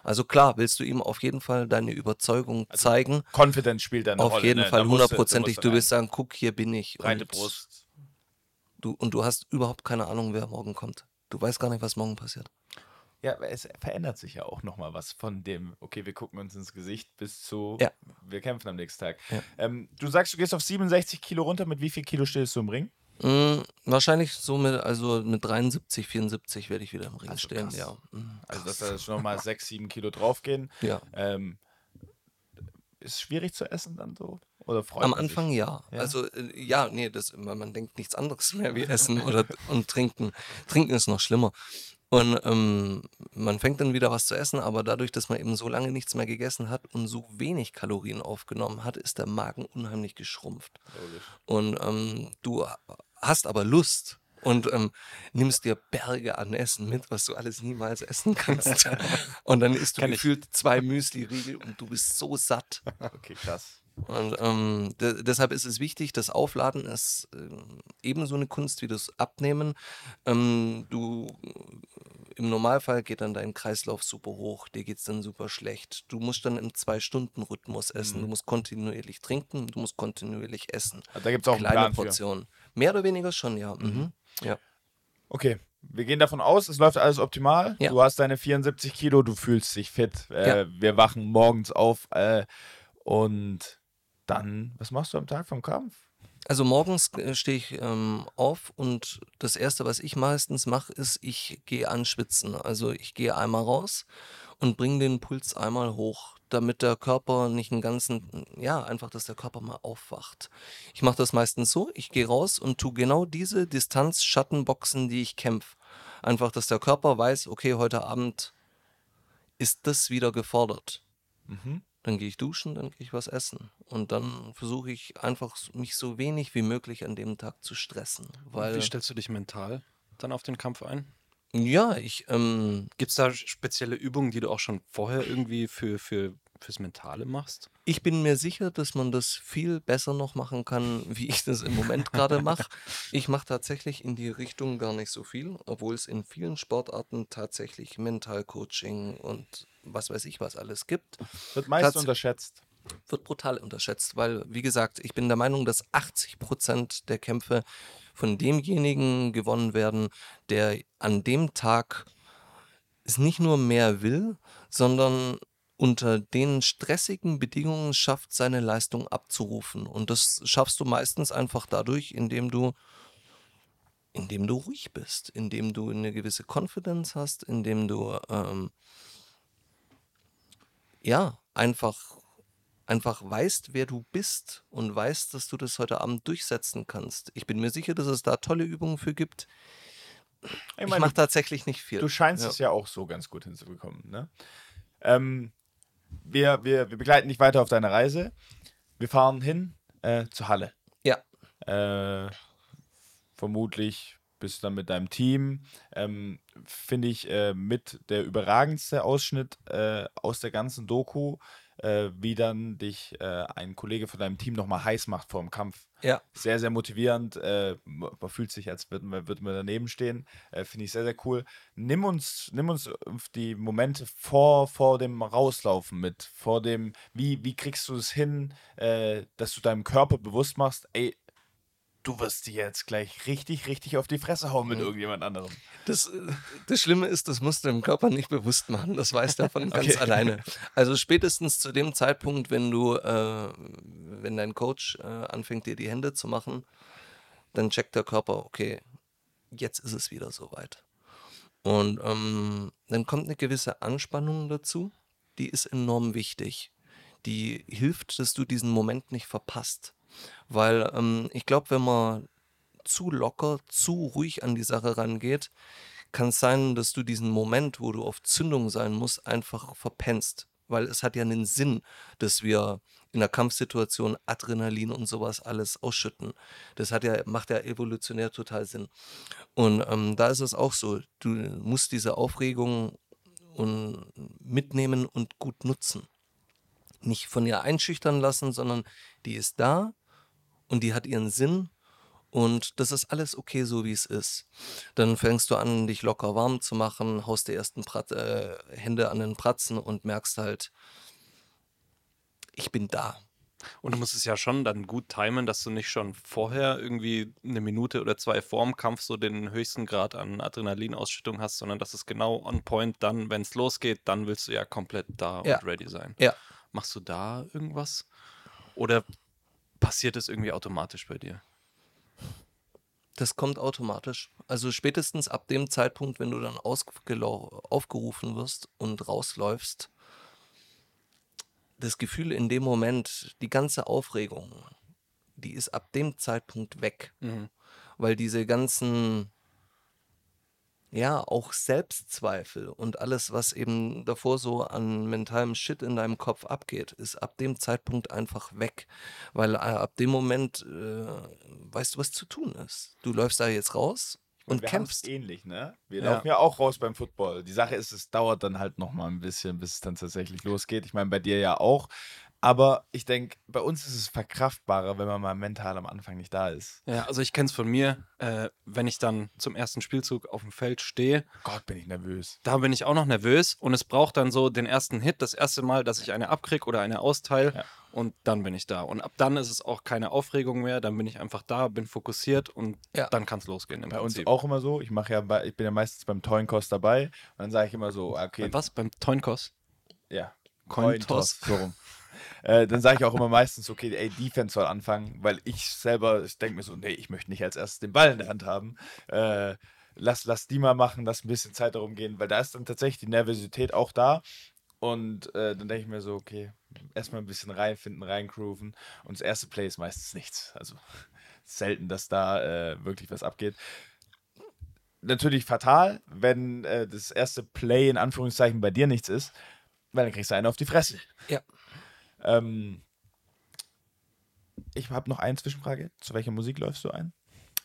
Also klar, willst du ihm auf jeden Fall deine Überzeugung zeigen. Confidence spielt da eine Auf Rolle. jeden ne? Fall du- hundertprozentig. musst Du rein. willst sagen, guck, hier bin ich. breite Brust. Du, und du hast überhaupt keine Ahnung, wer morgen kommt. Du weißt gar nicht, was morgen passiert. Ja, aber es verändert sich ja auch nochmal was von dem, okay, wir gucken uns ins Gesicht bis zu, Ja. wir kämpfen am nächsten Tag. Ja. Ähm, du sagst, du gehst auf 67 Kilo runter. Mit wie viel Kilo stehst du im Ring? Mm, wahrscheinlich so mit, also mit 73, 74 werde ich wieder im Ring Also stehen, krass. ja. Mm, Also, dass da schon nochmal 6, 7 Kilo draufgehen. ja. Ähm, ist schwierig zu essen dann so? Oder freut Am Anfang sich? ja. Ja? Also äh, ja, nee, das, man, man denkt nichts anderes mehr wie Essen oder und Trinken. Trinken ist noch schlimmer. Und ähm, man fängt dann wieder was zu essen, aber dadurch, dass man eben so lange nichts mehr gegessen hat und so wenig Kalorien aufgenommen hat, ist der Magen unheimlich geschrumpft. Logisch. Und ähm, du hast aber Lust und ähm, nimmst dir Berge an Essen mit, was du alles niemals essen kannst. [laughs] und dann isst du ich. gefühlt zwei Müsli-Riegel und du bist so satt. [laughs] Okay, krass. Und ähm, de deshalb ist es wichtig, das Aufladen ist ähm, ebenso eine Kunst wie das Abnehmen. Ähm, du im Normalfall geht dann dein Kreislauf super hoch, dir geht es dann super schlecht. Du musst dann im Zwei-Stunden-Rhythmus essen. Du musst kontinuierlich trinken, du musst kontinuierlich essen. Also da gibt es auch einen Kleine Plan für. Portionen. Mehr oder weniger schon, ja. Mhm. Ja. Okay, wir gehen davon aus, es läuft alles optimal. Ja. Du hast deine 74 Kilo, du fühlst dich fit. Äh, Ja. Wir wachen morgens auf äh, und dann, was machst du am Tag vom Kampf? Also morgens äh, stehe ich ähm, auf und das Erste, was ich meistens mache, ist, ich gehe anschwitzen. Also ich gehe einmal raus und bringe den Puls einmal hoch, damit der Körper nicht einen ganzen, ja, einfach, dass der Körper mal aufwacht. Ich mache das meistens so, ich gehe raus und tu genau diese Distanz Schattenboxen, die ich kämpfe. Einfach, dass der Körper weiß, okay, heute Abend ist das wieder gefordert. Dann gehe ich duschen, dann gehe ich was essen. Und dann versuche ich einfach, mich so wenig wie möglich an dem Tag zu stressen. Weil, Wie stellst du dich mental dann auf den Kampf ein? ja, ich, ähm, Gibt es da spezielle Übungen, die du auch schon vorher irgendwie für, für, fürs Mentale machst? ich bin mir sicher, dass man das viel besser noch machen kann, wie ich das im Moment gerade mache. Ich mache tatsächlich in die Richtung gar nicht so viel, obwohl es in vielen Sportarten tatsächlich Mentalcoaching und was weiß ich was alles gibt. Wird meist Tats- unterschätzt. wird brutal unterschätzt, weil, wie gesagt, ich bin der Meinung, dass 80 Prozent der Kämpfe von demjenigen gewonnen werden, der an dem Tag es nicht nur mehr will, sondern unter den stressigen Bedingungen schafft, seine Leistung abzurufen. Und das schaffst du meistens einfach dadurch, indem du indem du ruhig bist, indem du eine gewisse Confidence hast, indem du ähm, ja einfach einfach weißt, wer du bist und weißt, dass du das heute Abend durchsetzen kannst. Ich bin mir sicher, dass es da tolle Übungen für gibt. Ich Ich mache tatsächlich nicht viel. Du scheinst Ja. es ja auch so ganz gut hinzubekommen. Ne? Ähm, wir, wir, wir begleiten dich weiter auf deiner Reise. Wir fahren hin äh, zur Halle. Ja, Äh, vermutlich bist du dann mit deinem Team. Ähm, Finde ich äh, mit der überragendste Ausschnitt äh, aus der ganzen Doku, äh, wie dann dich äh, ein Kollege von deinem Team nochmal heiß macht vor dem Kampf. ja. Sehr, sehr motivierend. Äh, man fühlt sich, als würden wir, würden wir daneben stehen. Äh, Finde ich sehr, sehr cool. Nimm uns, nimm uns die Momente vor, vor dem Rauslaufen mit. Vor dem, wie, wie kriegst du es hin, dass du deinem Körper bewusst machst, ey, du wirst dir jetzt gleich richtig, richtig auf die Fresse hauen mit irgendjemand anderem. Das, äh, das Schlimme ist, das musst du dem Körper nicht bewusst machen. Das weiß der von [laughs] ganz Okay. alleine. Also spätestens zu dem Zeitpunkt, wenn du, äh, wenn dein Coach äh, anfängt, dir die Hände zu machen, dann checkt der Körper, okay, jetzt ist es wieder soweit. Und ähm, dann kommt eine gewisse Anspannung dazu, die ist enorm wichtig. Die hilft, dass du diesen Moment nicht verpasst. Weil ähm, ich glaube, wenn man zu locker, zu ruhig an die Sache rangeht, kann es sein, dass du diesen Moment, wo du auf Zündung sein musst, einfach verpennst. weil es hat ja einen Sinn, dass wir in der Kampfsituation Adrenalin und sowas alles ausschütten. Das hat ja, macht ja evolutionär total Sinn. Und ähm, da ist es auch so, du musst diese Aufregung und mitnehmen und gut nutzen. Nicht von ihr einschüchtern lassen, sondern die ist da und die hat ihren Sinn und das ist alles okay, so wie es ist. Dann fängst du an, dich locker warm zu machen, haust die ersten Prat äh, Hände an den Pratzen und merkst halt, ich bin da. Und du musst es ja schon dann gut timen, dass du nicht schon vorher irgendwie eine Minute oder zwei vorm Kampf so den höchsten Grad an Adrenalinausschüttung hast, sondern dass es genau on point dann, wenn es losgeht, dann willst du ja komplett da Ja. und ready sein. Ja. Machst du da irgendwas? Oder passiert es irgendwie automatisch bei dir? Das kommt automatisch. Also spätestens ab dem Zeitpunkt, wenn du dann aufgerufen wirst und rausläufst, das Gefühl in dem Moment, die ganze Aufregung, die ist ab dem Zeitpunkt weg. Weil diese ganzen, ja, auch Selbstzweifel und alles, was eben davor so an mentalem Shit in deinem Kopf abgeht, ist ab dem Zeitpunkt einfach weg. Weil äh, ab dem Moment äh, weißt du, was zu tun ist. Du läufst da jetzt raus und wir kämpfst. ähnlich, ne? Wir Ja. laufen ja auch raus beim Football. Die Sache ist, es dauert dann halt noch mal ein bisschen, bis es dann tatsächlich losgeht. Ich meine, bei dir ja auch. Aber ich denke, bei uns ist es verkraftbarer, wenn man mal mental am Anfang nicht da ist. Ja, also ich kenne es von mir, äh, wenn ich dann zum ersten Spielzug auf dem Feld stehe, Gott, bin ich nervös. da bin ich auch noch nervös und es braucht dann so den ersten Hit, das erste Mal, dass ich eine abkrieg oder eine austeile Ja. und dann bin ich da. Und ab dann ist es auch keine Aufregung mehr, dann bin ich einfach da, bin fokussiert und Ja. dann kann es losgehen. Bei uns Prinzip. auch immer so. Ich mache ja, bei, ich bin ja meistens beim Toinkos dabei. Und dann sage ich immer so, okay, Bei was? Beim Toinkos? ja, Cointoss. so rum. Äh, dann sage ich auch immer meistens, okay, ey, Defense soll anfangen, weil ich selber, ich denke mir so, nee, ich möchte nicht als erstes den Ball in der Hand haben. Äh, lass, lass die mal machen, lass ein bisschen Zeit darum gehen, weil da ist dann tatsächlich die Nervosität auch da. Und äh, dann denke ich mir so, okay, erstmal ein bisschen reinfinden, reingrooven. Und das erste Play ist meistens nichts. Also [laughs] selten, dass da äh, wirklich was abgeht. Natürlich fatal, wenn äh, das erste Play in Anführungszeichen bei dir nichts ist, weil dann kriegst du einen auf die Fresse. Ja. Ähm, ich habe noch eine Zwischenfrage. Zu welcher Musik läufst du ein?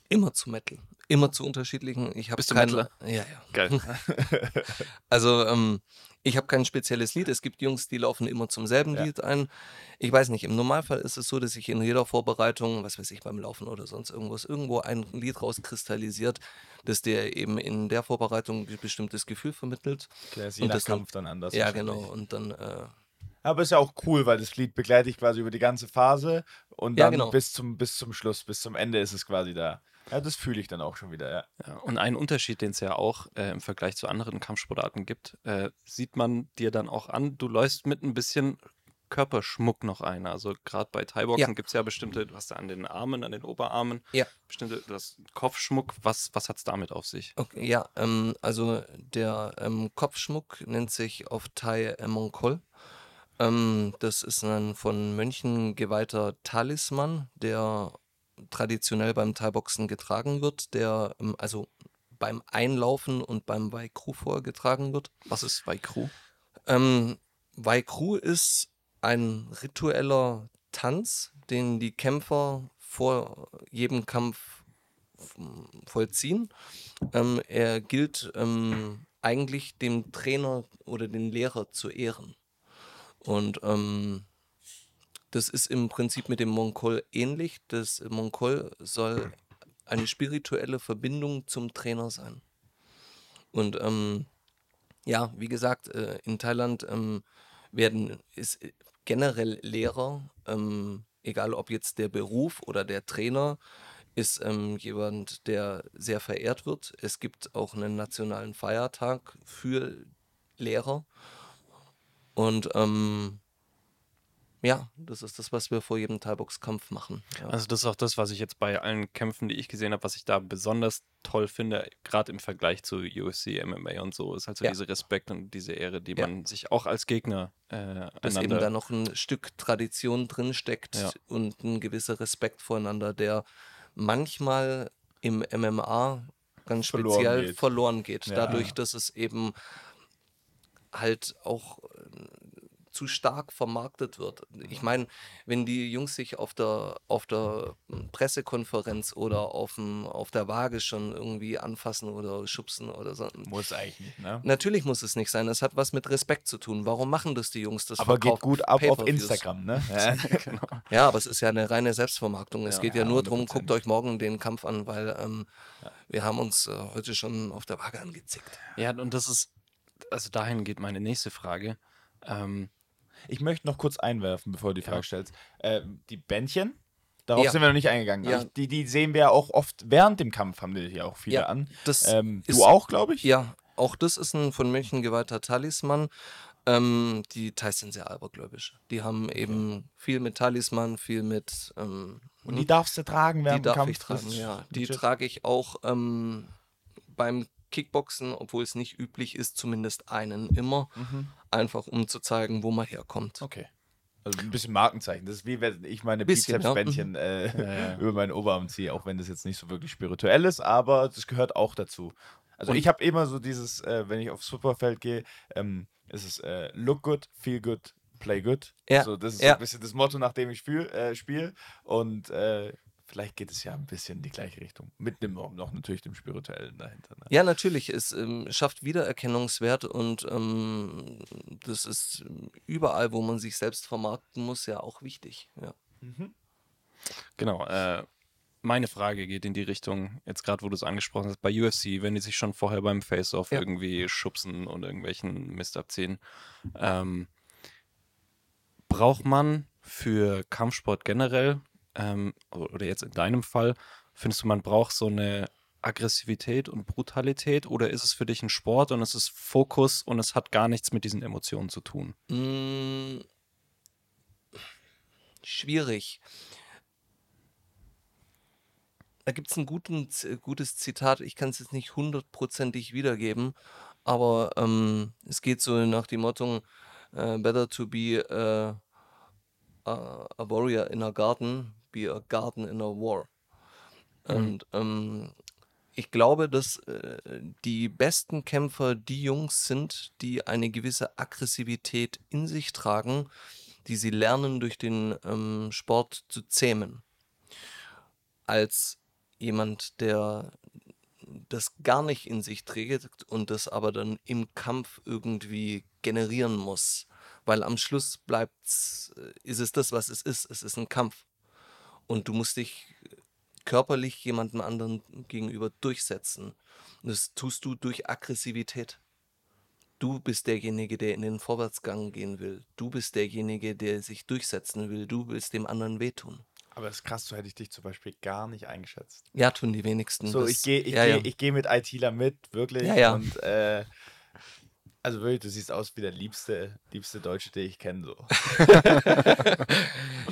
Immer zu Metal. Immer zu unterschiedlichen. Ich habe Bist du keine. Metaler? Ja, ja. Geil. [laughs] [laughs] Also, ähm, ich habe kein spezielles Lied. Es gibt Jungs, die laufen immer zum selben Ja. Lied ein. Ich weiß nicht, im Normalfall ist es so, dass sich in jeder Vorbereitung, was weiß ich, beim Laufen oder sonst irgendwas, irgendwo ein Lied rauskristallisiert, das dir eben in der Vorbereitung ein bestimmtes Gefühl vermittelt. Der ist Und das dann- Kampf dann anders. ja, genau. Und dann, äh, Aber ist ja auch cool, weil das Lied begleitet dich quasi über die ganze Phase und Ja, dann genau. bis, zum, bis zum Schluss, bis zum Ende ist es quasi da. Ja, das fühle ich dann auch schon wieder, ja. Ja, und ein Unterschied, den es ja auch äh, im Vergleich zu anderen Kampfsportarten gibt, äh, sieht man dir dann auch an, du läufst mit ein bisschen Körperschmuck noch ein. Also gerade bei Thai-Boxen Ja. gibt es ja bestimmte, du hast ja an den Armen, an den Oberarmen, Ja. bestimmte, du hast Kopfschmuck. Was, was hat es damit auf sich? okay, ja, ähm, also der ähm, Kopfschmuck nennt sich auf Thai äh, Mongkol. Ähm, das ist ein von Mönchen geweihter Talisman, der traditionell beim Thai-Boxen getragen wird, der also beim Einlaufen und beim Waikru vorgetragen wird. Was ist Waikru? Ähm, Waikru ist ein ritueller Tanz, den die Kämpfer vor jedem Kampf vollziehen. Ähm, er gilt ähm, eigentlich dem Trainer oder den Lehrer zu ehren. Und ähm, das ist im Prinzip mit dem Mongol ähnlich. Das Mongol soll eine spirituelle Verbindung zum Trainer sein. Und ähm, ja, wie gesagt, äh, in Thailand ähm, werden ist äh, generell Lehrer, ähm, egal ob jetzt der Beruf oder der Trainer, ist ähm, jemand, der sehr verehrt wird. Es gibt auch einen nationalen Feiertag für Lehrer. Und ähm, ja, das ist das, was wir vor jedem Thai-Box-Kampf machen. Ja. Also das ist auch das, was ich jetzt bei allen Kämpfen, die ich gesehen habe, was ich da besonders toll finde, gerade im Vergleich zu UFC, MMA und so, ist halt so Ja. dieser Respekt und diese Ehre, die Ja. man sich auch als Gegner äh, dass eben da noch ein Stück Tradition drin steckt Ja. und ein gewisser Respekt voreinander, der manchmal im MMA ganz Verloren speziell geht. verloren geht. Dadurch, dass es eben halt auch zu stark vermarktet wird. Ich meine, wenn die Jungs sich auf der, auf der Pressekonferenz oder auf, dem, auf der Waage schon irgendwie anfassen oder schubsen oder so. Muss eigentlich nicht, ne? Natürlich muss es nicht sein. Das hat was mit Respekt zu tun. Warum machen das die Jungs? Das Aber geht gut ab auf. Instagram, ne? [laughs] Ja. genau. Ja, [laughs] aber es ist ja eine reine Selbstvermarktung. Es Ja, geht ja, ja, nur darum, 100%. guckt euch morgen den Kampf an, weil ähm, wir haben uns äh, heute schon auf der Waage angezickt. Ja, und das ist, also dahin geht meine nächste Frage. Ähm, Ich möchte noch kurz einwerfen, bevor du die Frage stellst. Äh, die Bändchen, darauf Ja. sind wir noch nicht eingegangen. Ja. Also die, die sehen wir ja auch oft während dem Kampf, haben die hier auch viele Ja, an. Ähm, ist- du auch, glaube ich? Ja, auch das ist ein von München geweihter Talisman. Ähm, die Thais sind sehr abergläubisch. Die haben eben viel mit Talisman, viel mit. Ähm, Und die darfst du tragen die während dem darf Kampf? ich tragen, ja. Die trage ich auch ähm, beim Kickboxen, obwohl es nicht üblich ist, zumindest einen immer. Mhm. Einfach um zu zeigen, wo man herkommt. Okay. Also ein bisschen Markenzeichen. Das ist wie wenn ich meine Bisschen, ja. Bizepsbändchen äh, [laughs] über meinen Oberarm ziehe, auch wenn das jetzt nicht so wirklich spirituell ist, aber das gehört auch dazu. Also ich habe immer so dieses, äh, wenn ich aufs Superfeld gehe, ähm, ist es äh, look good, feel good, play good. Ja, So, das ist ja. so ein bisschen das Motto, nach dem ich spiel, äh, spiele. Und äh, vielleicht geht es ja ein bisschen in die gleiche Richtung. Mit dem noch natürlich dem Spirituellen dahinter. Ne? Ja, natürlich. Es ähm, schafft Wiedererkennungswert und ähm, das ist überall, wo man sich selbst vermarkten muss, ja auch wichtig. Ja. Genau. Äh, meine Frage geht in die Richtung, jetzt gerade wo du es angesprochen hast, bei UFC, wenn die sich schon vorher beim Face-Off Ja. irgendwie schubsen und irgendwelchen Mist abziehen, ähm, braucht man für Kampfsport generell, ähm, oder jetzt in deinem Fall, findest du, man braucht so eine Aggressivität und Brutalität oder ist es für dich ein Sport und es ist Fokus und es hat gar nichts mit diesen Emotionen zu tun? Mm, schwierig. Da gibt es ein guten, gutes Zitat, ich kann es jetzt nicht hundertprozentig wiedergeben, aber ähm, es geht so nach dem Motto, äh, better to be äh, a warrior in a garden, be a garden in a war. Und ähm, ich glaube, dass äh, die besten Kämpfer die Jungs sind, die eine gewisse Aggressivität in sich tragen, die sie lernen, durch den ähm, Sport zu zähmen. Als jemand, der das gar nicht in sich trägt und das aber dann im Kampf irgendwie generieren muss. Weil am Schluss bleibt's, äh, ist es das, was es ist. Es ist ein Kampf. Und du musst dich körperlich jemandem anderen gegenüber durchsetzen. Und das tust du durch Aggressivität. Du bist derjenige, der in den Vorwärtsgang gehen will. Du bist derjenige, der sich durchsetzen will. Du willst dem anderen wehtun. Aber das ist krass, so hätte ich dich zum Beispiel gar nicht eingeschätzt. Ja, tun die wenigsten. So, Das- ich gehe ich ja, geh, ja. ich geh mit ITler mit, wirklich. Ja, ja. Und äh, also wirklich, du siehst aus wie der liebste, liebste Deutsche, den ich kenne. So. [laughs]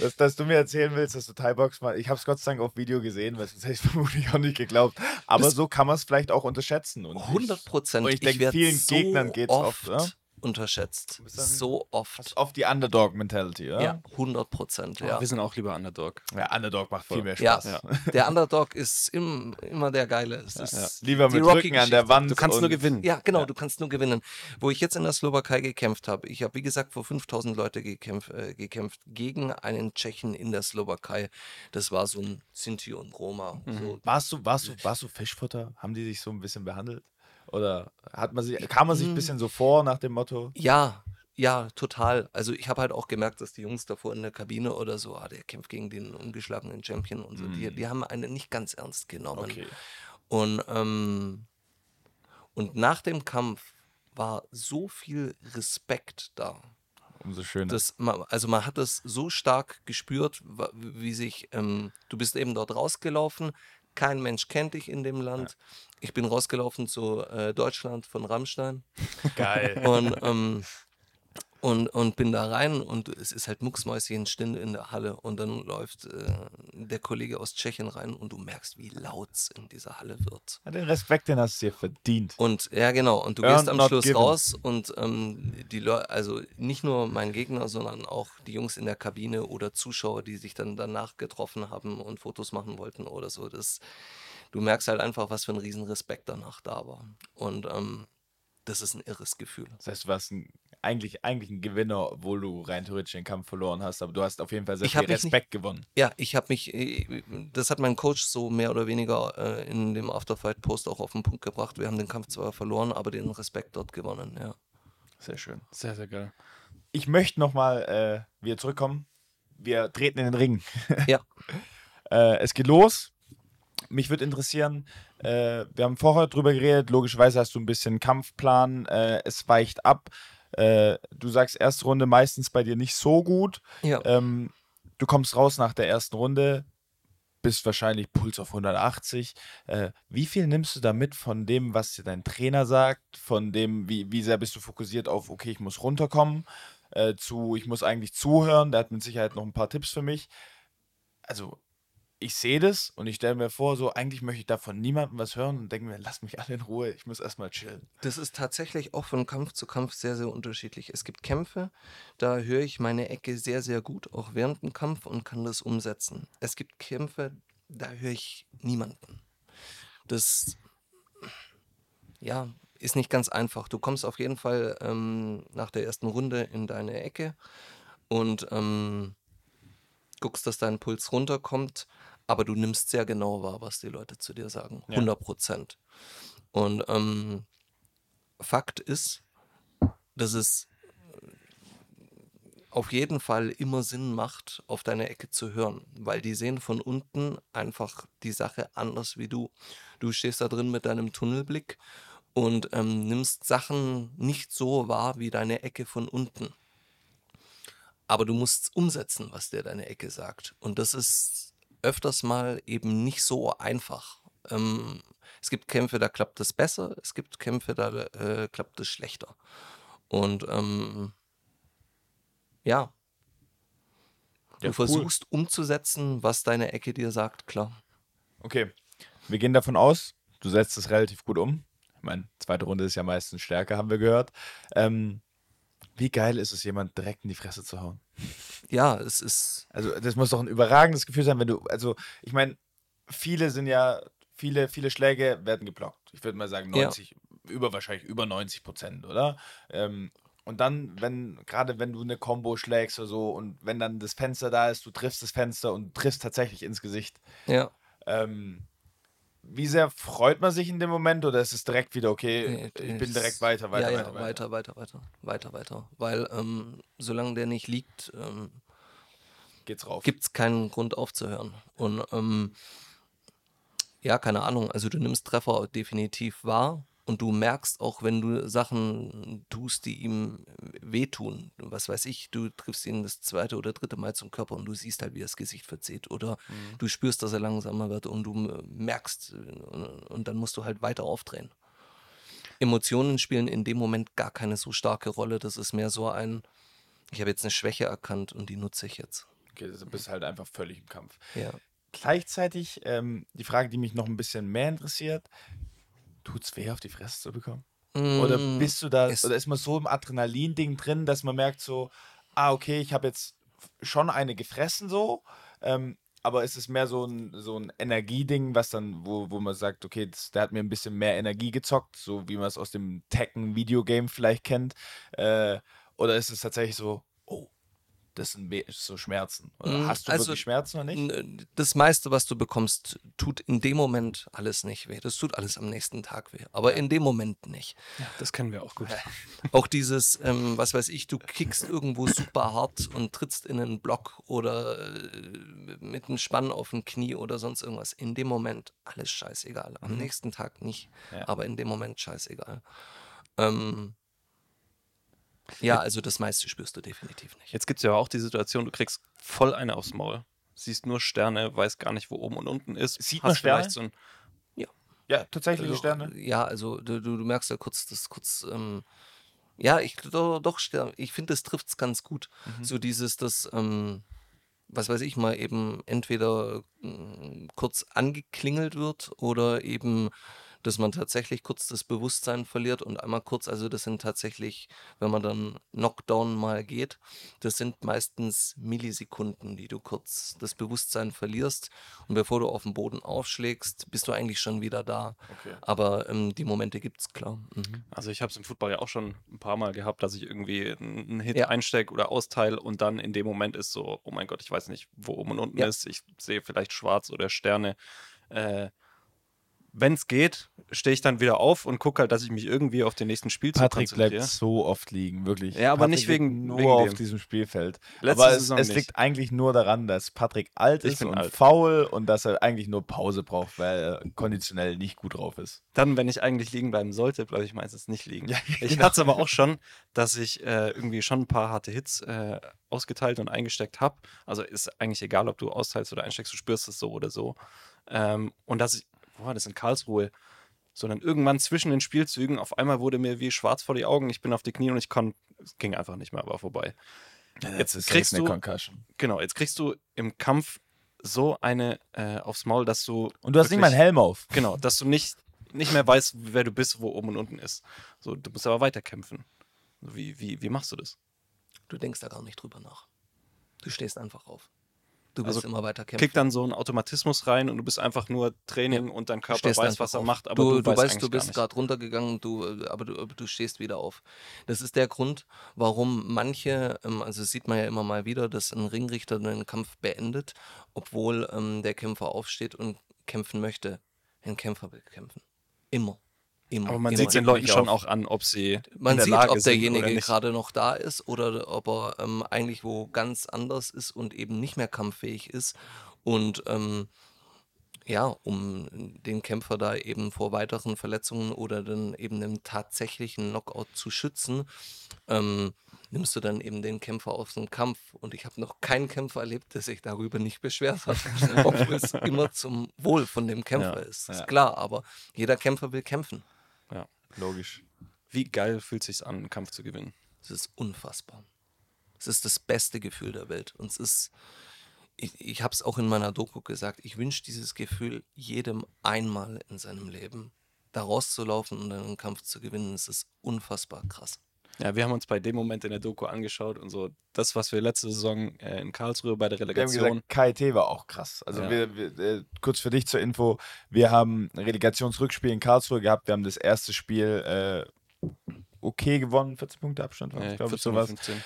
dass, dass du mir erzählen willst, dass du Thai-Box mal. Ich habe es Gott sei Dank auf Video gesehen, weil sonst hätte ich [laughs] vermutlich auch nicht geglaubt. Aber Das- so kann man es vielleicht auch unterschätzen. Und 100 Prozent. Und ich denke, vielen Gegnern geht's oft, ja? Unterschätzt. So Hast oft. oft die Underdog-Mentality, ja? Ja, 100 Prozent. Ja. Ja. Wir sind auch lieber Underdog. Ja, Underdog macht viel mehr Ja, Spaß. [laughs] der Underdog ist im, immer der Geile. Es ist Lieber mit Rücken an der. Wand. Du kannst nur gewinnen. Ja, genau, du kannst nur gewinnen. Wo ich jetzt in der Slowakei gekämpft habe, ich habe wie gesagt vor 5000 Leute gekämpft, äh, gekämpft gegen einen Tschechen in der Slowakei. Das war so ein Sinti und Roma. So. Warst du, warst du, warst du Fischfutter? Haben die dich so ein bisschen behandelt? Oder hat man sich, kam man sich ein bisschen so vor nach dem Motto? Ja, ja, total. Also ich habe halt auch gemerkt, dass die Jungs davor in der Kabine oder so, ah, der kämpft gegen den ungeschlagenen Champion und so, die, die haben einen nicht ganz ernst genommen. Okay. Und, ähm, und nach dem Kampf war so viel Respekt da. Umso schöner. Das, also man hat das so stark gespürt, wie sich, ähm, du bist eben dort rausgelaufen, kein Mensch kennt dich in dem Land. Ich bin rausgelaufen zu äh, Deutschland von Rammstein Geil. [laughs] und, ähm, und, und bin da rein und es ist halt mucksmäuschenstill in der Halle und dann läuft äh, der Kollege aus Tschechien rein und du merkst, wie laut es in dieser Halle wird. Ja, Den Respekt, den hast du dir verdient. Und ja, genau. Und du Earned gehst am not Schluss given. raus und ähm, die Leute, also nicht nur mein Gegner, sondern auch die Jungs in der Kabine oder Zuschauer, die sich dann danach getroffen haben und Fotos machen wollten oder so. Das, du merkst halt einfach, was für ein riesen Respekt danach da war. Und ähm, das ist ein irres Gefühl. Das heißt, du warst ein eigentlich, eigentlich ein Gewinner, obwohl du rein theoretisch den Kampf verloren hast, aber du hast auf jeden Fall sehr Ich viel mich nicht- Respekt gewonnen. Ja, ich habe mich, äh, das hat mein Coach so mehr oder weniger äh, in dem Afterfight-Post auch auf den Punkt gebracht. Wir haben den Kampf zwar verloren, aber den Respekt dort gewonnen, ja. Sehr schön. Sehr, sehr geil. Ich möchte nochmal äh, wieder zurückkommen. Wir treten in den Ring. Ja. [laughs] äh, es geht los. Mich würde interessieren, äh, wir haben vorher drüber geredet, logischerweise hast du ein bisschen Kampfplan, äh, es weicht ab. Äh, du sagst erste Runde meistens bei dir nicht so gut. Ja. Ähm, du kommst raus nach der ersten Runde, bist wahrscheinlich Puls auf 180. Äh, wie viel nimmst du da mit von dem, was dir dein Trainer sagt, von dem, wie, wie sehr bist du fokussiert auf, okay, ich muss runterkommen, äh, zu, ich muss eigentlich zuhören, der hat mit Sicherheit noch ein paar Tipps für mich. Also, ich sehe das und ich stelle mir vor, so, eigentlich möchte ich da von niemandem was hören und denke mir, lass mich alle in Ruhe, ich muss erstmal chillen. Das ist tatsächlich auch von Kampf zu Kampf sehr, sehr unterschiedlich. Es gibt Kämpfe, da höre ich meine Ecke sehr, sehr gut, auch während dem Kampf und kann das umsetzen. Es gibt Kämpfe, da höre ich niemanden. Das, ja, ist nicht ganz einfach. Du kommst auf jeden Fall ähm, nach der ersten Runde in deine Ecke und ähm, guckst, dass dein Puls runterkommt, aber du nimmst sehr genau wahr, was die Leute zu dir sagen. Ja. 100 Prozent. Und ähm, Fakt ist, dass es auf jeden Fall immer Sinn macht, auf deine Ecke zu hören, weil die sehen von unten einfach die Sache anders wie du. Du stehst da drin mit deinem Tunnelblick und ähm, nimmst Sachen nicht so wahr wie deine Ecke von unten. Aber du musst umsetzen, was dir deine Ecke sagt. Und das ist öfters mal eben nicht so einfach. Ähm, es gibt Kämpfe, da klappt es besser, es gibt Kämpfe, da äh, klappt es schlechter. Und ähm, ja, Ja, du cool. versuchst umzusetzen, was deine Ecke dir sagt, klar. Okay, wir gehen davon aus, du setzt es relativ gut um. Ich meine, zweite Runde ist ja meistens stärker, haben wir gehört. Ähm, wie geil ist es, jemand direkt in die Fresse zu hauen? Ja, es ist, Also, das muss doch ein überragendes Gefühl sein, wenn du, also, ich meine, viele sind ja, viele, viele Schläge werden geblockt. Ich würde mal sagen, Ja. 90, über wahrscheinlich über 90 Prozent, oder? Ähm, und dann, wenn, gerade wenn du eine Combo schlägst oder so und wenn dann das Fenster da ist, du triffst das Fenster und triffst tatsächlich ins Gesicht. ja, Ähm, wie sehr freut man sich in dem Moment oder ist es direkt wieder, okay, ich bin direkt weiter, weiter, ja, weiter, ja, weiter, weiter, weiter, weiter, weiter. Weil ähm, solange der nicht liegt, ähm, Geht's rauf. gibt es keinen Grund aufzuhören. Und ähm, ja, keine Ahnung, also du nimmst Treffer definitiv wahr und du merkst auch, wenn du Sachen tust, die ihm wehtun. Was weiß ich, du triffst ihn das zweite oder dritte Mal zum Körper und du siehst halt, wie er das Gesicht verzieht. Oder du spürst, dass er langsamer wird und du merkst äh, und, und dann musst du halt weiter aufdrehen. Emotionen spielen in dem Moment gar keine so starke Rolle. Das ist mehr so ein, ich habe jetzt eine Schwäche erkannt und die nutze ich jetzt. Okay, du bist halt einfach völlig im Kampf. Ja. Gleichzeitig ähm, die Frage, die mich noch ein bisschen mehr interessiert: Tut's weh, auf die Fresse zu bekommen? Oder Mm, bist du da, es- oder ist man so im Adrenalin-Ding drin, dass man merkt so, ah, okay, ich habe jetzt schon eine gefressen so, ähm, aber es ist mehr so ein, so ein Energieding, was dann, wo, wo man sagt, okay, das, der hat mir ein bisschen mehr Energie gezockt, so wie man es aus dem Tekken-Videogame vielleicht kennt. Äh, oder ist es tatsächlich so, das sind so Schmerzen? Oder Mm, hast du also, wirklich Schmerzen oder nicht? Das meiste, was du bekommst, tut in dem Moment alles nicht weh. Das tut alles am nächsten Tag weh. Aber in dem Moment nicht. Ja, das kennen wir auch gut. Auch dieses, ähm, was weiß ich, du kickst irgendwo super hart und trittst in einen Block oder äh, mit einem Spann auf ein Knie oder sonst irgendwas. In dem Moment alles scheißegal. Am nächsten Tag nicht. Ja. Aber in dem Moment scheißegal. Ähm, ja, also das meiste spürst du definitiv nicht. Jetzt gibt es ja auch die Situation, du kriegst voll eine aufs Maul. Siehst nur Sterne, weiß gar nicht, wo oben und unten ist. Sieht man Sterne? vielleicht So ein, Ja, tatsächlich Also, Sterne. Ja, also du, du, du merkst ja kurz, das kurz, ähm, ja, ich doch, doch ich finde, das trifft es ganz gut. So dieses, das, ähm, was weiß ich mal, eben entweder ähm, kurz angeklingelt wird oder eben dass man tatsächlich kurz das Bewusstsein verliert und einmal kurz, also das sind tatsächlich, wenn man dann Knockdown mal geht, das sind meistens Millisekunden, die du kurz das Bewusstsein verlierst und bevor du auf den Boden aufschlägst, bist du eigentlich schon wieder da. Okay. Aber ähm, die Momente gibt es, klar. Mhm. Also ich habe es im Football ja auch schon ein paar Mal gehabt, dass ich irgendwie einen Hit Ja. einstecke oder austeile und dann in dem Moment ist so, oh mein Gott, ich weiß nicht, wo oben und unten Ja. ist. Ich sehe vielleicht schwarz oder Sterne. Äh, Wenn es geht, stehe ich dann wieder auf und gucke halt, dass ich mich irgendwie auf den nächsten Spielzug Patrick bleibt so oft liegen, wirklich. Ja, aber Patrick nicht wegen- nur wegen auf dem. diesem Spielfeld. Letzte aber es, es liegt eigentlich nur daran, dass Patrick alt Ich ist und alt. faul und dass er eigentlich nur Pause braucht, weil er konditionell nicht gut drauf ist. Dann, wenn ich eigentlich liegen bleiben sollte, bleibe ich meistens nicht liegen. [laughs] Ja, Ich genau. hatte es aber auch schon, dass ich äh, irgendwie schon ein paar harte Hits äh, ausgeteilt und eingesteckt habe. Also ist eigentlich egal, ob du austeilst oder einsteckst, du spürst es so oder so. Ähm, und dass ich, wo war das in Karlsruhe? Sondern irgendwann zwischen den Spielzügen, auf einmal wurde mir wie schwarz vor die Augen, ich bin auf die Knie und ich konnte, es ging einfach nicht mehr, war vorbei. Jetzt ist kriegst du- Concussion. Genau, jetzt kriegst du im Kampf so eine äh, aufs Maul, dass du. Und du hast nicht mal einen wirklich- Helm auf. Genau, dass du nicht, nicht mehr weißt, wer du bist, wo oben und unten ist. So, du musst aber weiterkämpfen. Wie, wie, wie machst du das? Du denkst da gar nicht drüber nach. Du stehst einfach auf. Du bist Also immer weiter kämpfen. Kickt dann so ein Automatismus rein und du bist einfach nur Training und dein Körper stehst weiß, was er auf. macht, aber du, du, du weißt, du bist gerade runtergegangen, du, aber, du, aber du stehst wieder auf. Das ist der Grund, warum manche, ähm, also das sieht man ja immer mal wieder, dass ein Ringrichter einen Kampf beendet, obwohl ähm, der Kämpfer aufsteht und kämpfen möchte. Ein Kämpfer will kämpfen. Immer. Immer. Aber man immer. sieht den Leuten schon auch an, ob sie Man in der sieht, Lage ob derjenige gerade noch da ist oder ob er ähm, eigentlich wo ganz anders ist und eben nicht mehr kampffähig ist. Und ähm, ja, um den Kämpfer da eben vor weiteren Verletzungen oder dann eben einem tatsächlichen Knockout zu schützen, ähm, nimmst du dann eben den Kämpfer aus dem Kampf. Und ich habe noch keinen Kämpfer erlebt, der sich darüber nicht beschwert hat, [laughs] obwohl es immer zum Wohl von dem Kämpfer Ja, ist. ja. Ist klar, aber jeder Kämpfer will kämpfen. Ja. Logisch. Wie geil fühlt es sich an, einen Kampf zu gewinnen? Es ist unfassbar. Es ist das beste Gefühl der Welt. Und es ist, ich, ich habe es auch in meiner Doku gesagt, ich wünsche dieses Gefühl jedem einmal in seinem Leben, da rauszulaufen und einen Kampf zu gewinnen. Es ist unfassbar krass. Ja, wir haben uns bei dem Moment in der Doku angeschaut und so das, was wir letzte Saison äh, in Karlsruhe bei der Wir haben Relegation. gesagt, KIT war auch krass. Also Ja. wir, wir, äh, kurz für dich zur Info, wir haben ein Relegationsrückspiel in Karlsruhe gehabt. Wir haben das erste Spiel äh, okay gewonnen, 14 Punkte Abstand war es, glaube ich, 14 oder sowas. 15.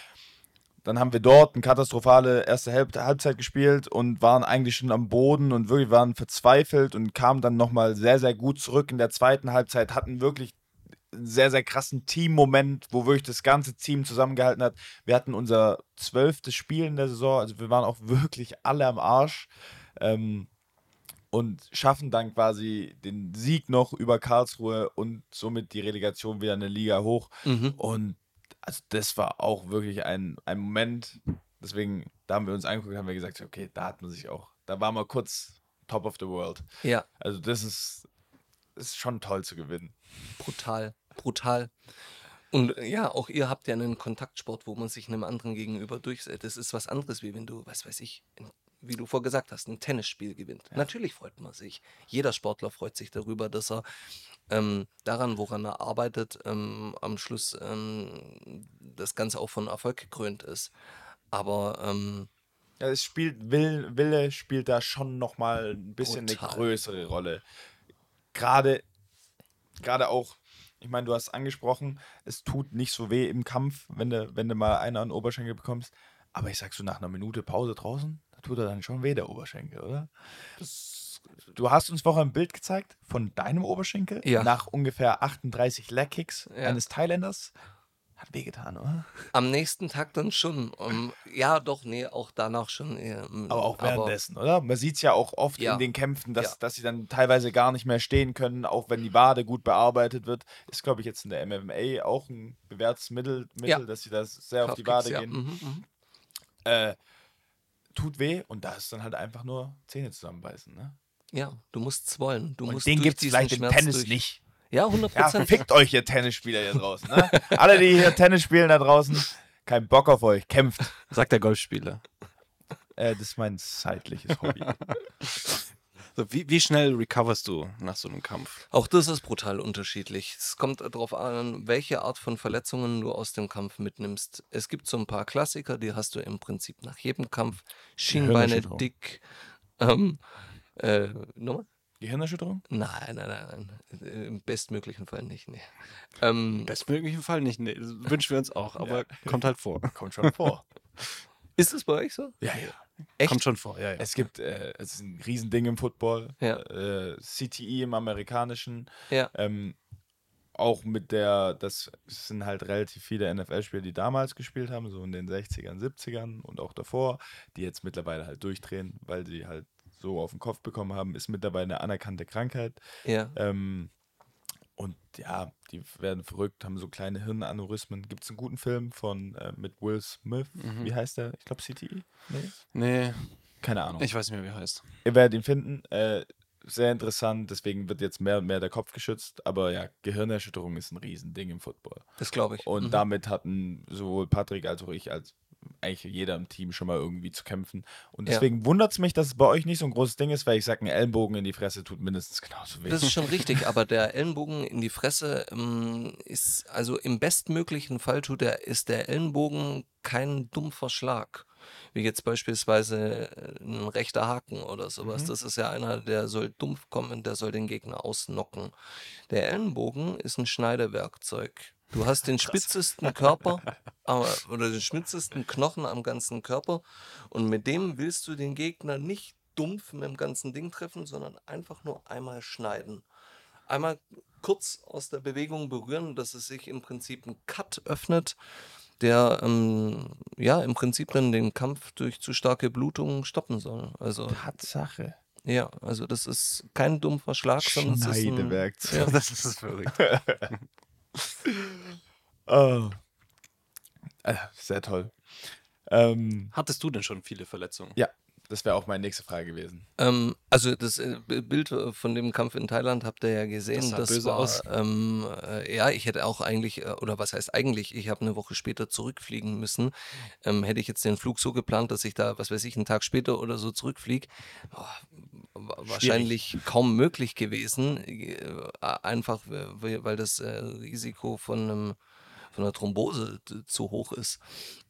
Dann haben wir dort eine katastrophale erste Halb Halbzeit gespielt und waren eigentlich schon am Boden und wirklich waren verzweifelt und kamen dann nochmal sehr, sehr gut zurück in der zweiten Halbzeit, hatten wirklich einen sehr, sehr krassen Team-Moment, wo wirklich das ganze Team zusammengehalten hat. Wir hatten unser zwölftes Spiel in der Saison, also wir waren auch [laughs] wirklich alle am Arsch. Ähm, und schaffen dann quasi den Sieg noch über Karlsruhe und somit die Relegation wieder eine Liga hoch. Mhm. Und also das war auch wirklich ein, ein Moment. Deswegen, da haben wir uns angeguckt, haben wir gesagt, okay, da hat man sich auch, da war mal kurz top of the world. Ja, Also das ist, ist schon toll zu gewinnen. Brutal, brutal. Und äh, ja, auch ihr habt ja einen Kontaktsport, wo man sich einem anderen gegenüber durchsetzt. Das ist was anderes, wie wenn du, was weiß ich, wie du vorgesagt hast, ein Tennisspiel gewinnt. Natürlich freut man sich. Jeder Sportler freut sich darüber, dass er ähm, daran, woran er arbeitet, ähm, am Schluss ähm, das Ganze auch von Erfolg gekrönt ist. Aber ähm, Ja, es spielt, Will, Wille spielt da schon nochmal ein bisschen Brutal. eine größere Rolle. Gerade, gerade auch, ich meine, du hast angesprochen, es tut nicht so weh im Kampf, wenn du, wenn du mal einen an den Oberschenkel bekommst. Aber ich sag so, nach einer Minute Pause draußen, da tut er dann schon weh, der Oberschenkel, oder? Du hast uns vorher ein Bild gezeigt von deinem Oberschenkel Ja. nach ungefähr 38 Leg-Kicks Ja. eines Thailänders. Hat wehgetan, oder? am nächsten Tag dann schon. Ähm, ja, doch, nee, auch danach schon. eher, ähm, Aber auch währenddessen, oder? Man sieht es ja auch oft Ja. in den Kämpfen, dass, Ja. dass sie dann teilweise gar nicht mehr stehen können, auch wenn die Wade gut bearbeitet wird. Ist, glaube ich, jetzt in der MMA auch ein bewährtes Mittel, Mittel Ja. dass sie das sehr auf die Wade gehen. Mhm, mhm. Äh, tut weh und da ist dann halt einfach nur Zähne zusammenbeißen. Ne? Ja, du musst es wollen. Du Und musst den gibt es vielleicht im Tennis durch. nicht. Ja, 100 Ja, Prozent. fickt euch, ihr Tennisspieler hier draußen. Ne? Alle, die hier Tennis spielen da draußen, kein Bock auf euch, kämpft. Sagt der Golfspieler. Äh, das ist mein zeitliches Hobby. [laughs] So, wie, wie schnell recoverst du nach so einem Kampf? Auch das ist brutal unterschiedlich. Es kommt darauf an, welche Art von Verletzungen du aus dem Kampf mitnimmst. Es gibt so ein paar Klassiker, die hast du im Prinzip nach jedem Kampf. Schienbeine dick. Ähm, äh, nochmal? Gehirnerschütterung? Nein, nein, nein, nein. Im bestmöglichen Fall nicht. Nee. Ähm, Im bestmöglichen Fall nicht. Nee, das wünschen wir uns auch, aber kommt halt vor. [laughs] Kommt schon vor. ist es bei euch so? ja, ja. Echt? Kommt schon vor, ja, ja. Es gibt, äh, es ist ein Riesending im Football. Ja. Äh, CTE im amerikanischen. Ja. Ähm, auch mit der, das sind halt relativ viele NFL-Spieler, die damals gespielt haben, so in den 60ern, 70ern und auch davor, die jetzt mittlerweile halt durchdrehen, weil sie halt so auf den Kopf bekommen haben, ist mittlerweile eine anerkannte Krankheit. Ja. Ähm, und ja, die werden verrückt, haben so kleine Hirnaneurysmen. Gibt es einen guten Film von äh, mit Will Smith? Wie heißt der? Ich glaube CTE? Nee? Nee, Keine Ahnung. ich weiß nicht mehr, wie er heißt. Ihr werdet ihn finden. Äh, sehr interessant, deswegen wird jetzt mehr und mehr der Kopf geschützt. Aber ja, Gehirnerschütterung ist ein Riesending im Football. Das glaube ich. Und Mhm. damit hatten sowohl Patrick als auch ich, als eigentlich jeder im Team schon mal irgendwie zu kämpfen. Und Ja. deswegen wundert es mich, dass es bei euch nicht so ein großes Ding ist, weil ich sage, ein Ellenbogen in die Fresse tut mindestens genauso weh. Das ist schon [laughs] richtig, aber der Ellenbogen in die Fresse ähm, ist, also im bestmöglichen Fall tut der, ist der Ellenbogen kein dumpfer Schlag. Wie jetzt beispielsweise äh, ein rechter Haken oder sowas. Das ist ja einer, der soll dumpf kommen, der soll den Gegner ausnocken. Der Ellenbogen ist ein Schneidewerkzeug. Du hast den spitzesten Körper aber, oder den spitzesten Knochen am ganzen Körper und mit dem willst du den Gegner nicht dumpf mit dem ganzen Ding treffen, sondern einfach nur einmal schneiden. Einmal kurz aus der Bewegung berühren, dass es sich im Prinzip ein Cut öffnet, der ähm, ja im Prinzip dann den Kampf durch zu starke Blutung stoppen soll. Also Tatsache. ja, also das ist kein dumpfer Schlag, sondern es ist ein, Schneidewerkzeug. ja, [laughs] Das ist verrückt. Oh. [laughs] Äh, sehr toll. Ähm, Hattest du denn schon viele Verletzungen? ja, das wäre auch meine nächste Frage gewesen. Ähm, also das äh, Bild äh, von dem Kampf in Thailand habt ihr ja gesehen. Das sah Das, böse war, aus. Ähm, äh, ja, ich hätte auch eigentlich, äh, oder was heißt eigentlich, ich habe eine Woche später zurückfliegen müssen. Ähm, hätte ich jetzt den Flug so geplant, dass ich da, was weiß ich, einen Tag später oder so zurückfliege, oh, wa- wahrscheinlich kaum möglich gewesen. Äh, einfach, weil das äh, Risiko von, einem, von einer Thrombose zu hoch ist.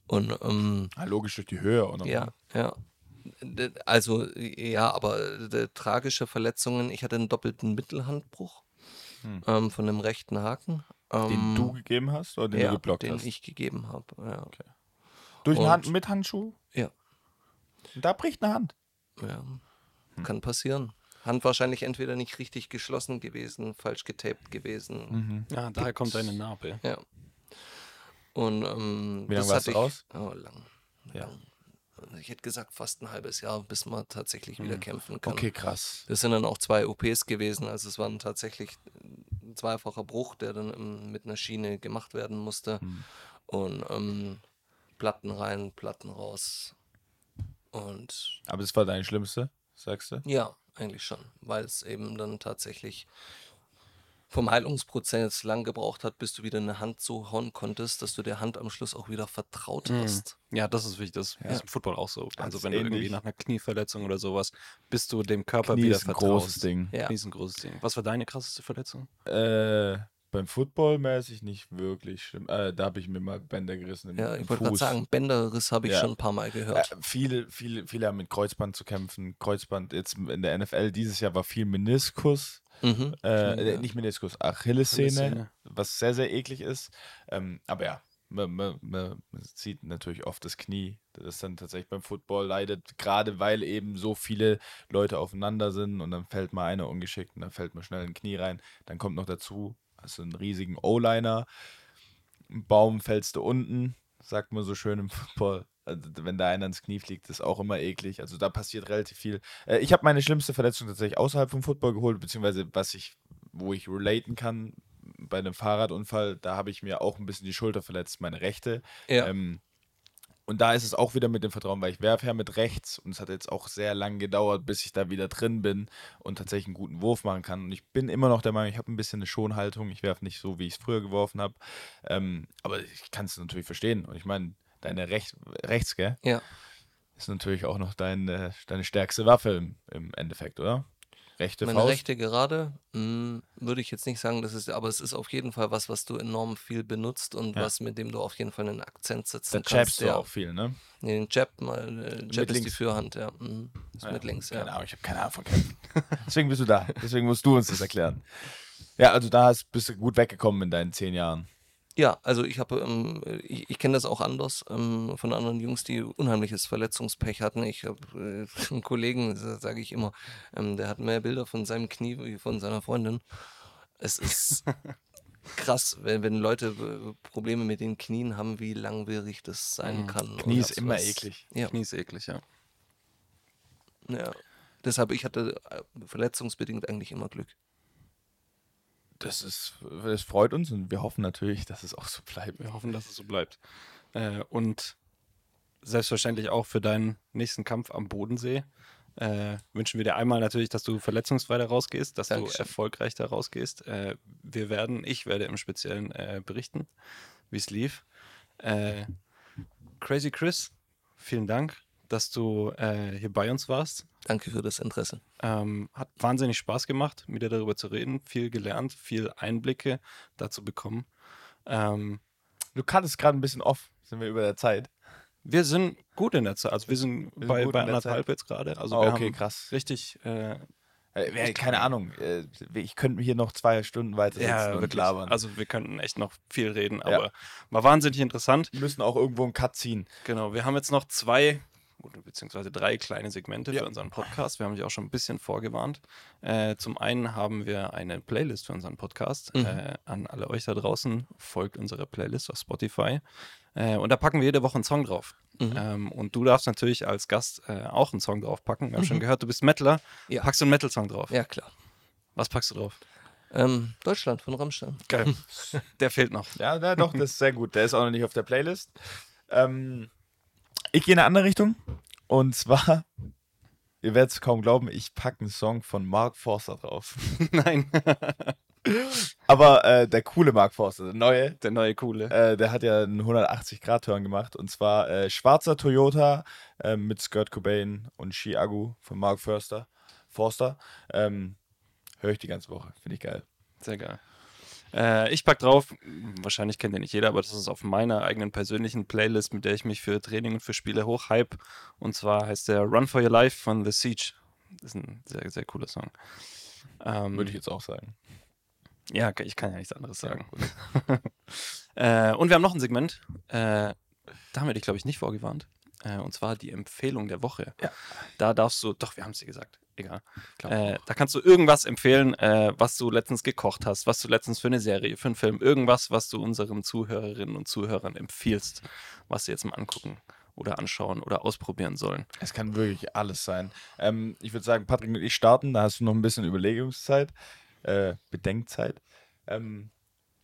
Und ähm, Ah, logisch durch die Höhe. Oder? ja, ja. Also, ja, aber tragische Verletzungen. Ich hatte einen doppelten Mittelhandbruch ähm, von dem rechten Haken. Den ähm, du gegeben hast oder den ja, du geblockt den hast? ich gegeben habe. Ja. Durch eine und- Hand mit Handschuh? Ja, Da bricht eine Hand. ja. Hm. Kann passieren. Hand wahrscheinlich entweder nicht richtig geschlossen gewesen, falsch getaped gewesen. Mhm. Ja, daher kommt deine Narbe. Ja. Und ähm, Wie lange das warst hatte du ich, raus? Oh, lang. Ja. lang. Ich hätte gesagt, fast ein halbes Jahr, bis man tatsächlich wieder kämpfen kann. Okay, krass. Das sind dann auch zwei OPs gewesen. Also es war tatsächlich ein zweifacher Bruch, der dann mit einer Schiene gemacht werden musste. Hm. Und ähm, Platten rein, Platten raus. Und Aber das war dein Schlimmste, sagst du? ja, eigentlich schon, weil es eben dann tatsächlich vom Heilungsprozess lang gebraucht hat, bis du wieder eine Hand so hauen konntest, dass du der Hand am Schluss auch wieder vertraut hast. Ja, das ist wichtig. Das Ja. ist im Football auch so. Also ist wenn du ähnlich. irgendwie nach einer Knieverletzung oder sowas, bist du dem Körper Knie wieder ist ein vertraust. großes Ding. Ja. Knie ist ein großes Ding. Was war deine krasseste Verletzung? Äh, beim Football mäßig nicht wirklich schlimm. Äh, da habe ich mir mal Bänder gerissen im, Ja, ich wollte gerade sagen, Bänderriss habe ich Ja. schon ein paar Mal gehört. Äh, viele, viele, viele haben mit Kreuzband zu kämpfen. Kreuzband jetzt in der NFL dieses Jahr war viel Meniskus. Mhm. Äh, Ja. Nicht Meniskus, Achillessehne, Achillessehne. was sehr, sehr eklig ist. Ähm, aber ja, man, man, man man sieht natürlich oft das Knie, das dann tatsächlich beim Football leidet, gerade weil eben so viele Leute aufeinander sind und dann fällt mal einer ungeschickt und dann fällt man schnell ein Knie rein. Dann kommt noch dazu, hast du einen riesigen O-Liner, ein Baum fällst du unten, sagt man so schön im Football. Also, wenn da einer ins Knie fliegt, ist auch immer eklig. Also da passiert relativ viel. Äh, ich habe meine schlimmste Verletzung tatsächlich außerhalb vom Football geholt, beziehungsweise was ich, wo ich relaten kann, bei einem Fahrradunfall, da habe ich mir auch ein bisschen die Schulter verletzt, meine rechte. Ja. Ähm, und da ist es auch wieder mit dem Vertrauen, weil ich werfe ja mit rechts und es hat jetzt auch sehr lang gedauert, bis ich da wieder drin bin und tatsächlich einen guten Wurf machen kann. Und ich bin immer noch der Meinung, ich habe ein bisschen eine Schonhaltung. Ich werfe nicht so, wie ich es früher geworfen habe. Ähm, aber ich kann es natürlich verstehen. Und ich meine, deine Rech rechts, gell, Ja. ist natürlich auch noch dein, deine stärkste Waffe im, im Endeffekt, oder? Rechte Meine Faust. rechte Gerade mh, würde ich jetzt nicht sagen, das ist, aber es ist auf jeden Fall was, was du enorm viel benutzt und Ja. was, mit dem du auf jeden Fall einen Akzent Da setzen jabst kannst. du Ja. auch viel, ne? Nee, den Jab, mal, äh, Jab Mit ist die links. Fürhand, ja. Mhm. Ist Ja, mit links, Keine ja. Ahnung, ich habe keine Ahnung von Kämpfen. [laughs] Deswegen bist du da. Deswegen musst du uns das erklären. Ja, also da bist du gut weggekommen in deinen zehn Jahren. Ja, also ich habe, ähm, ich, ich kenne das auch anders ähm, von anderen Jungs, die unheimliches Verletzungspech hatten. Ich habe äh, [laughs] einen Kollegen, sage ich immer, ähm, der hat mehr Bilder von seinem Knie wie von seiner Freundin. Es ist [laughs] krass, wenn, wenn Leute äh, Probleme mit den Knien haben, wie langwierig das sein Mhm. kann. Knie ist immer was- eklig. Ja, Knie ist eklig, ja. ja. Deshalb, ich hatte äh, verletzungsbedingt eigentlich immer Glück. Das ist, das freut uns und wir hoffen natürlich, dass es auch so bleibt. Wir hoffen, dass es so bleibt. Äh, und selbstverständlich auch für deinen nächsten Kampf am Bodensee äh, wünschen wir dir einmal natürlich, dass du verletzungsfrei da rausgehst, dass Dankeschön. du erfolgreich da rausgehst. Äh, wir werden, ich werde im Speziellen äh, berichten, wie es lief. Äh, Crazy Chris, vielen Dank, dass du äh, hier bei uns warst. Danke für das Interesse. Ähm, hat wahnsinnig Spaß gemacht, mit dir darüber zu reden, viel gelernt, viel Einblicke dazu bekommen. Ähm, Du kanntest gerade ein bisschen off, sind wir über der Zeit. Wir sind gut in der Zeit. Also wir sind sind bei, bei anderthalb jetzt gerade. Also Oh, wir okay, krass. richtig. Äh, Äh, keine Ahnung. Äh, ich könnte hier noch zwei Stunden weiter sitzen ja, und wirklich. labern. Also wir könnten echt noch viel reden, Ja. aber war wahnsinnig interessant. wir müssen auch irgendwo einen Cut ziehen. Genau, wir haben jetzt noch zwei beziehungsweise drei kleine Segmente Ja. für unseren Podcast. Wir haben dich auch schon ein bisschen vorgewarnt. Äh, zum einen haben wir eine Playlist für unseren Podcast. Mhm. Äh, an alle euch da draußen, folgt unserer Playlist auf Spotify. Äh, und da packen wir jede Woche einen Song drauf. Mhm. Ähm, und du darfst natürlich als Gast äh, auch einen Song draufpacken. Wir haben schon Mhm. gehört, du bist Metaler. Ja. Packst du einen Metal-Song drauf? Ja, klar. Was packst du drauf? Ähm, Deutschland von Rammstein. Geil. [laughs] Der fehlt noch. Ja, na, doch, das ist sehr gut. Der ist auch noch nicht auf der Playlist. Ähm, ich gehe in eine andere Richtung. Und zwar, ihr werdet es kaum glauben, ich packe einen Song von Mark Forster drauf. [laughs] Nein. [laughs] Aber äh, der coole Mark Forster, der neue, Der neue Coole. äh, der hat ja einen 180-Grad-Turn gemacht. Und zwar äh, schwarzer Toyota äh, mit Skirt Cobain und Chiago von Mark Forster. Forster. Ähm, Höre ich die ganze Woche. Finde ich geil. Sehr geil. Äh, ich pack drauf, wahrscheinlich kennt ihr nicht jeder, aber das ist auf meiner eigenen persönlichen Playlist, mit der ich mich für Training und für Spiele hochhype. Und zwar heißt der Run for Your Life von The Siege. Das ist ein sehr, sehr cooler Song. Ähm, Würde ich jetzt auch sagen. Ja, ich kann ja nichts anderes sagen. [laughs] äh, und wir haben noch ein Segment, äh, da haben wir dich, glaube ich, nicht vorgewarnt. Äh, und zwar die Empfehlung der Woche. Ja. Da darfst du, doch, wir haben es dir gesagt, egal. Äh, da kannst du irgendwas empfehlen, äh, was du letztens gekocht hast, was du letztens für eine Serie, für einen Film, irgendwas, was du unseren Zuhörerinnen und Zuhörern empfiehlst, was sie jetzt mal angucken oder anschauen oder ausprobieren sollen. Es kann wirklich alles sein. Ähm, ich würde sagen, Patrick und ich starten. Da hast du noch ein bisschen Überlegungszeit, äh, Bedenkzeit. Ähm,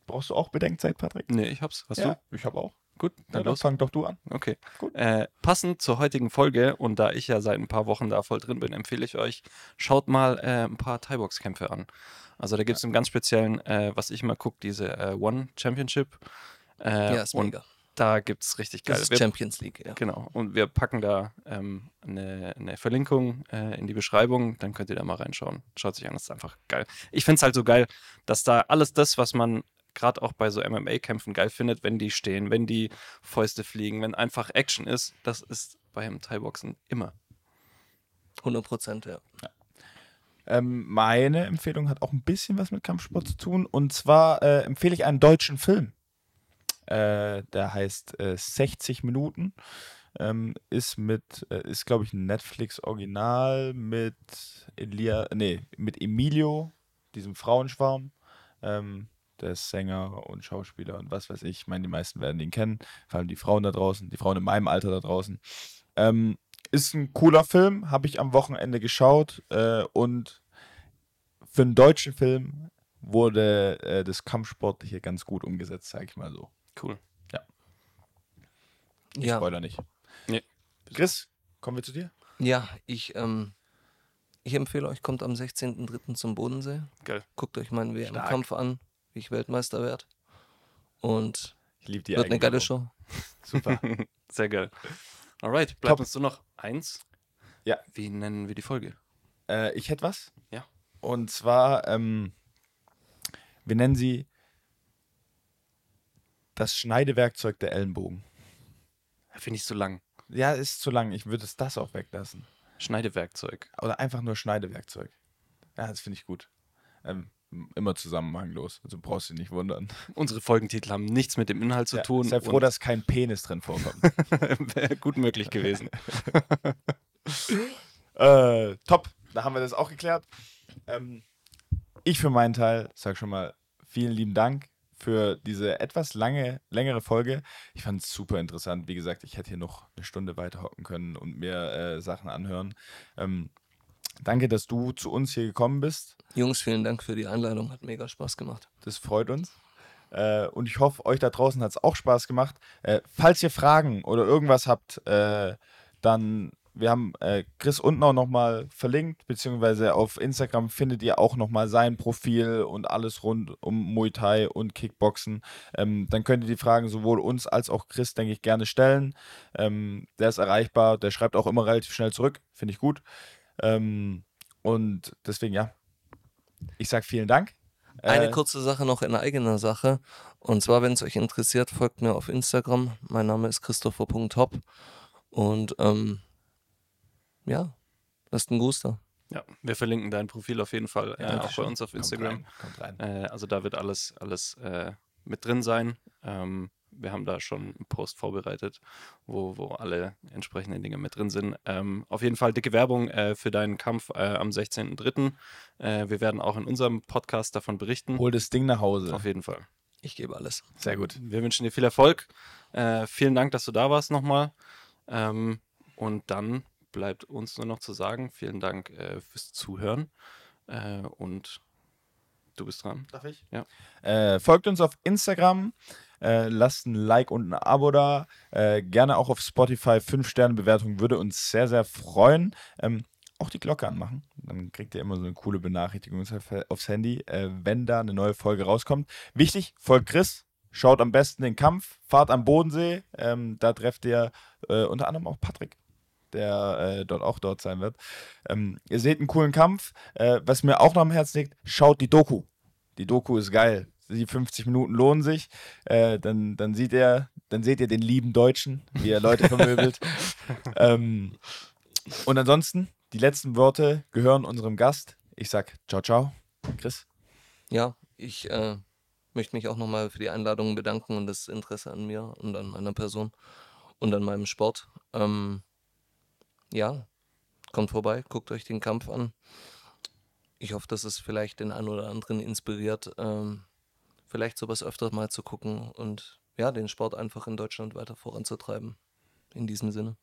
brauchst du auch Bedenkzeit, Patrick? Nee, ich hab's. Hast ja, ich habe auch. Gut, Ja, dann dann los. fang doch du an. Okay. Gut. Äh, passend zur heutigen Folge und da ich ja seit ein paar Wochen da voll drin bin, empfehle ich euch, schaut mal äh, ein paar Thai-Box-Kämpfe an. Also da gibt es im ganz speziellen, äh, was ich mal gucke, diese äh, One Championship. Äh, ja, ist und mega. da gibt es richtig Das geile. ist Champions League, ja. Genau. Und wir packen da ähm, eine, eine Verlinkung äh, in die Beschreibung, dann könnt ihr da mal reinschauen. Schaut sich an, das ist einfach geil. Ich finde es halt so geil, dass da alles das, was man gerade auch bei so MMA-Kämpfen geil findet, wenn die stehen, wenn die Fäuste fliegen, wenn einfach Action ist, das ist beim Thai-Boxen immer. 100 Prozent, ja. Ähm, meine Empfehlung hat auch ein bisschen was mit Kampfsport zu tun. Und zwar äh, empfehle ich einen deutschen Film. Äh, der heißt äh, 60 Minuten. Ähm, ist mit, äh, ist glaube ich ein Netflix-Original mit Elia, nee, mit Emilio, diesem Frauenschwarm. Ähm, der ist Sänger und Schauspieler und was weiß ich. Ich meine, die meisten werden ihn kennen. Vor allem die Frauen da draußen, die Frauen in meinem Alter da draußen. Ähm, ist ein cooler Film, habe ich am Wochenende geschaut äh, und für einen deutschen Film wurde äh, das Kampfsportliche ganz gut umgesetzt, sage ich mal so. Cool. Ich Ja, spoiler nicht. Nee. Chris, kommen wir zu dir? ja ich, ähm, ich empfehle euch, kommt am 16.03. zum Bodensee. Geil. Guckt euch meinen WM-Kampf an, wie ich Weltmeister werde. Und Ich liebe die wird eine geile. Show. Super. [laughs] Sehr geil. Alright, bleibt Top. uns nur noch eins. Ja. Wie nennen wir die Folge? äh, ich hätte was. Ja. Und zwar, ähm, wir nennen sie das Schneidewerkzeug der Ellenbogen. Finde ich so lang. Ja, ist zu lang. Ich würde es das auch weglassen. Schneidewerkzeug. Oder einfach nur Schneidewerkzeug. Ja, das finde ich gut. Ähm, immer zusammenhanglos. Also brauchst du dich nicht wundern. Unsere Folgentitel haben nichts mit dem Inhalt zu Ja, tun. sei froh, dass kein Penis drin vorkommt. [laughs] Wäre gut möglich gewesen. [laughs] äh, top, da haben wir das auch geklärt. Ähm, ich für meinen Teil sage schon mal vielen lieben Dank für diese etwas lange, längere Folge. Ich fand es super interessant. Wie gesagt, ich hätte hier noch eine Stunde weiter hocken können und mir äh, Sachen anhören. Ähm, danke, dass du zu uns hier gekommen bist. Jungs, vielen Dank für die Einladung. Hat mega Spaß gemacht. Das freut uns. Äh, und ich hoffe, euch da draußen hat es auch Spaß gemacht. Äh, falls ihr Fragen oder irgendwas habt, äh, dann, wir haben äh, Chris unten auch nochmal verlinkt, beziehungsweise auf Instagram findet ihr auch nochmal sein Profil und alles rund um Muay Thai und Kickboxen. Ähm, dann könnt ihr die Fragen sowohl uns als auch Chris, denke ich, gerne stellen. Ähm, der ist erreichbar, der schreibt auch immer relativ schnell zurück, finde ich gut. Ähm, und deswegen, ja, ich sage vielen Dank. Eine Äh, kurze Sache noch in eigener Sache. Und zwar, wenn es euch interessiert, folgt mir auf Instagram. Mein Name ist christopher.hop. Und ähm, ja, lasst einen Gruß da. Ja, wir verlinken dein Profil auf jeden Fall, äh, auch bei uns auf Kommt Instagram. rein, Kommt rein. Äh, also da wird alles, alles äh, mit drin sein. Ähm, wir haben da schon einen Post vorbereitet, wo, wo alle entsprechenden Dinge mit drin sind. Ähm, auf jeden Fall dicke Werbung äh, für deinen Kampf äh, am 16.03. Äh, wir werden auch in unserem Podcast davon berichten. Hol das Ding nach Hause. Auf jeden Fall. Ich gebe alles. Sehr gut. Wir wünschen dir viel Erfolg. Äh, vielen Dank, dass du da warst nochmal. Ähm, und dann bleibt uns nur noch zu sagen, vielen Dank äh, fürs Zuhören. Äh, und du bist dran. Darf ich? Ja. Äh, folgt uns auf Instagram. Äh, lasst ein Like und ein Abo da. Äh, gerne auch auf Spotify. 5-Sterne-Bewertung würde uns sehr, sehr freuen. Ähm, auch die Glocke anmachen. Dann kriegt ihr immer so eine coole Benachrichtigung auf- aufs Handy, äh, wenn da eine neue Folge rauskommt. Wichtig, folgt Chris. Schaut am besten den Kampf. Fahrt am Bodensee. Ähm, da trefft ihr äh, unter anderem auch Patrick der äh, dort auch dort sein wird. Ähm, ihr seht einen coolen Kampf. Äh, was mir auch noch am Herzen liegt, schaut die Doku. Die Doku ist geil. Die 50 Minuten lohnen sich. Äh, dann, dann, sieht ihr, dann seht ihr den lieben Deutschen, wie er Leute vermöbelt. [laughs] ähm, und ansonsten, die letzten Worte gehören unserem Gast. Ich sag ciao, ciao. Chris. Ja, ich äh, möchte mich auch nochmal für die Einladung bedanken und das Interesse an mir und an meiner Person und an meinem Sport. Ähm, ja, kommt vorbei, guckt euch den Kampf an. Ich hoffe, dass es vielleicht den einen oder anderen inspiriert, ähm, vielleicht sowas öfter mal zu gucken und ja, den Sport einfach in Deutschland weiter voranzutreiben. In diesem Sinne.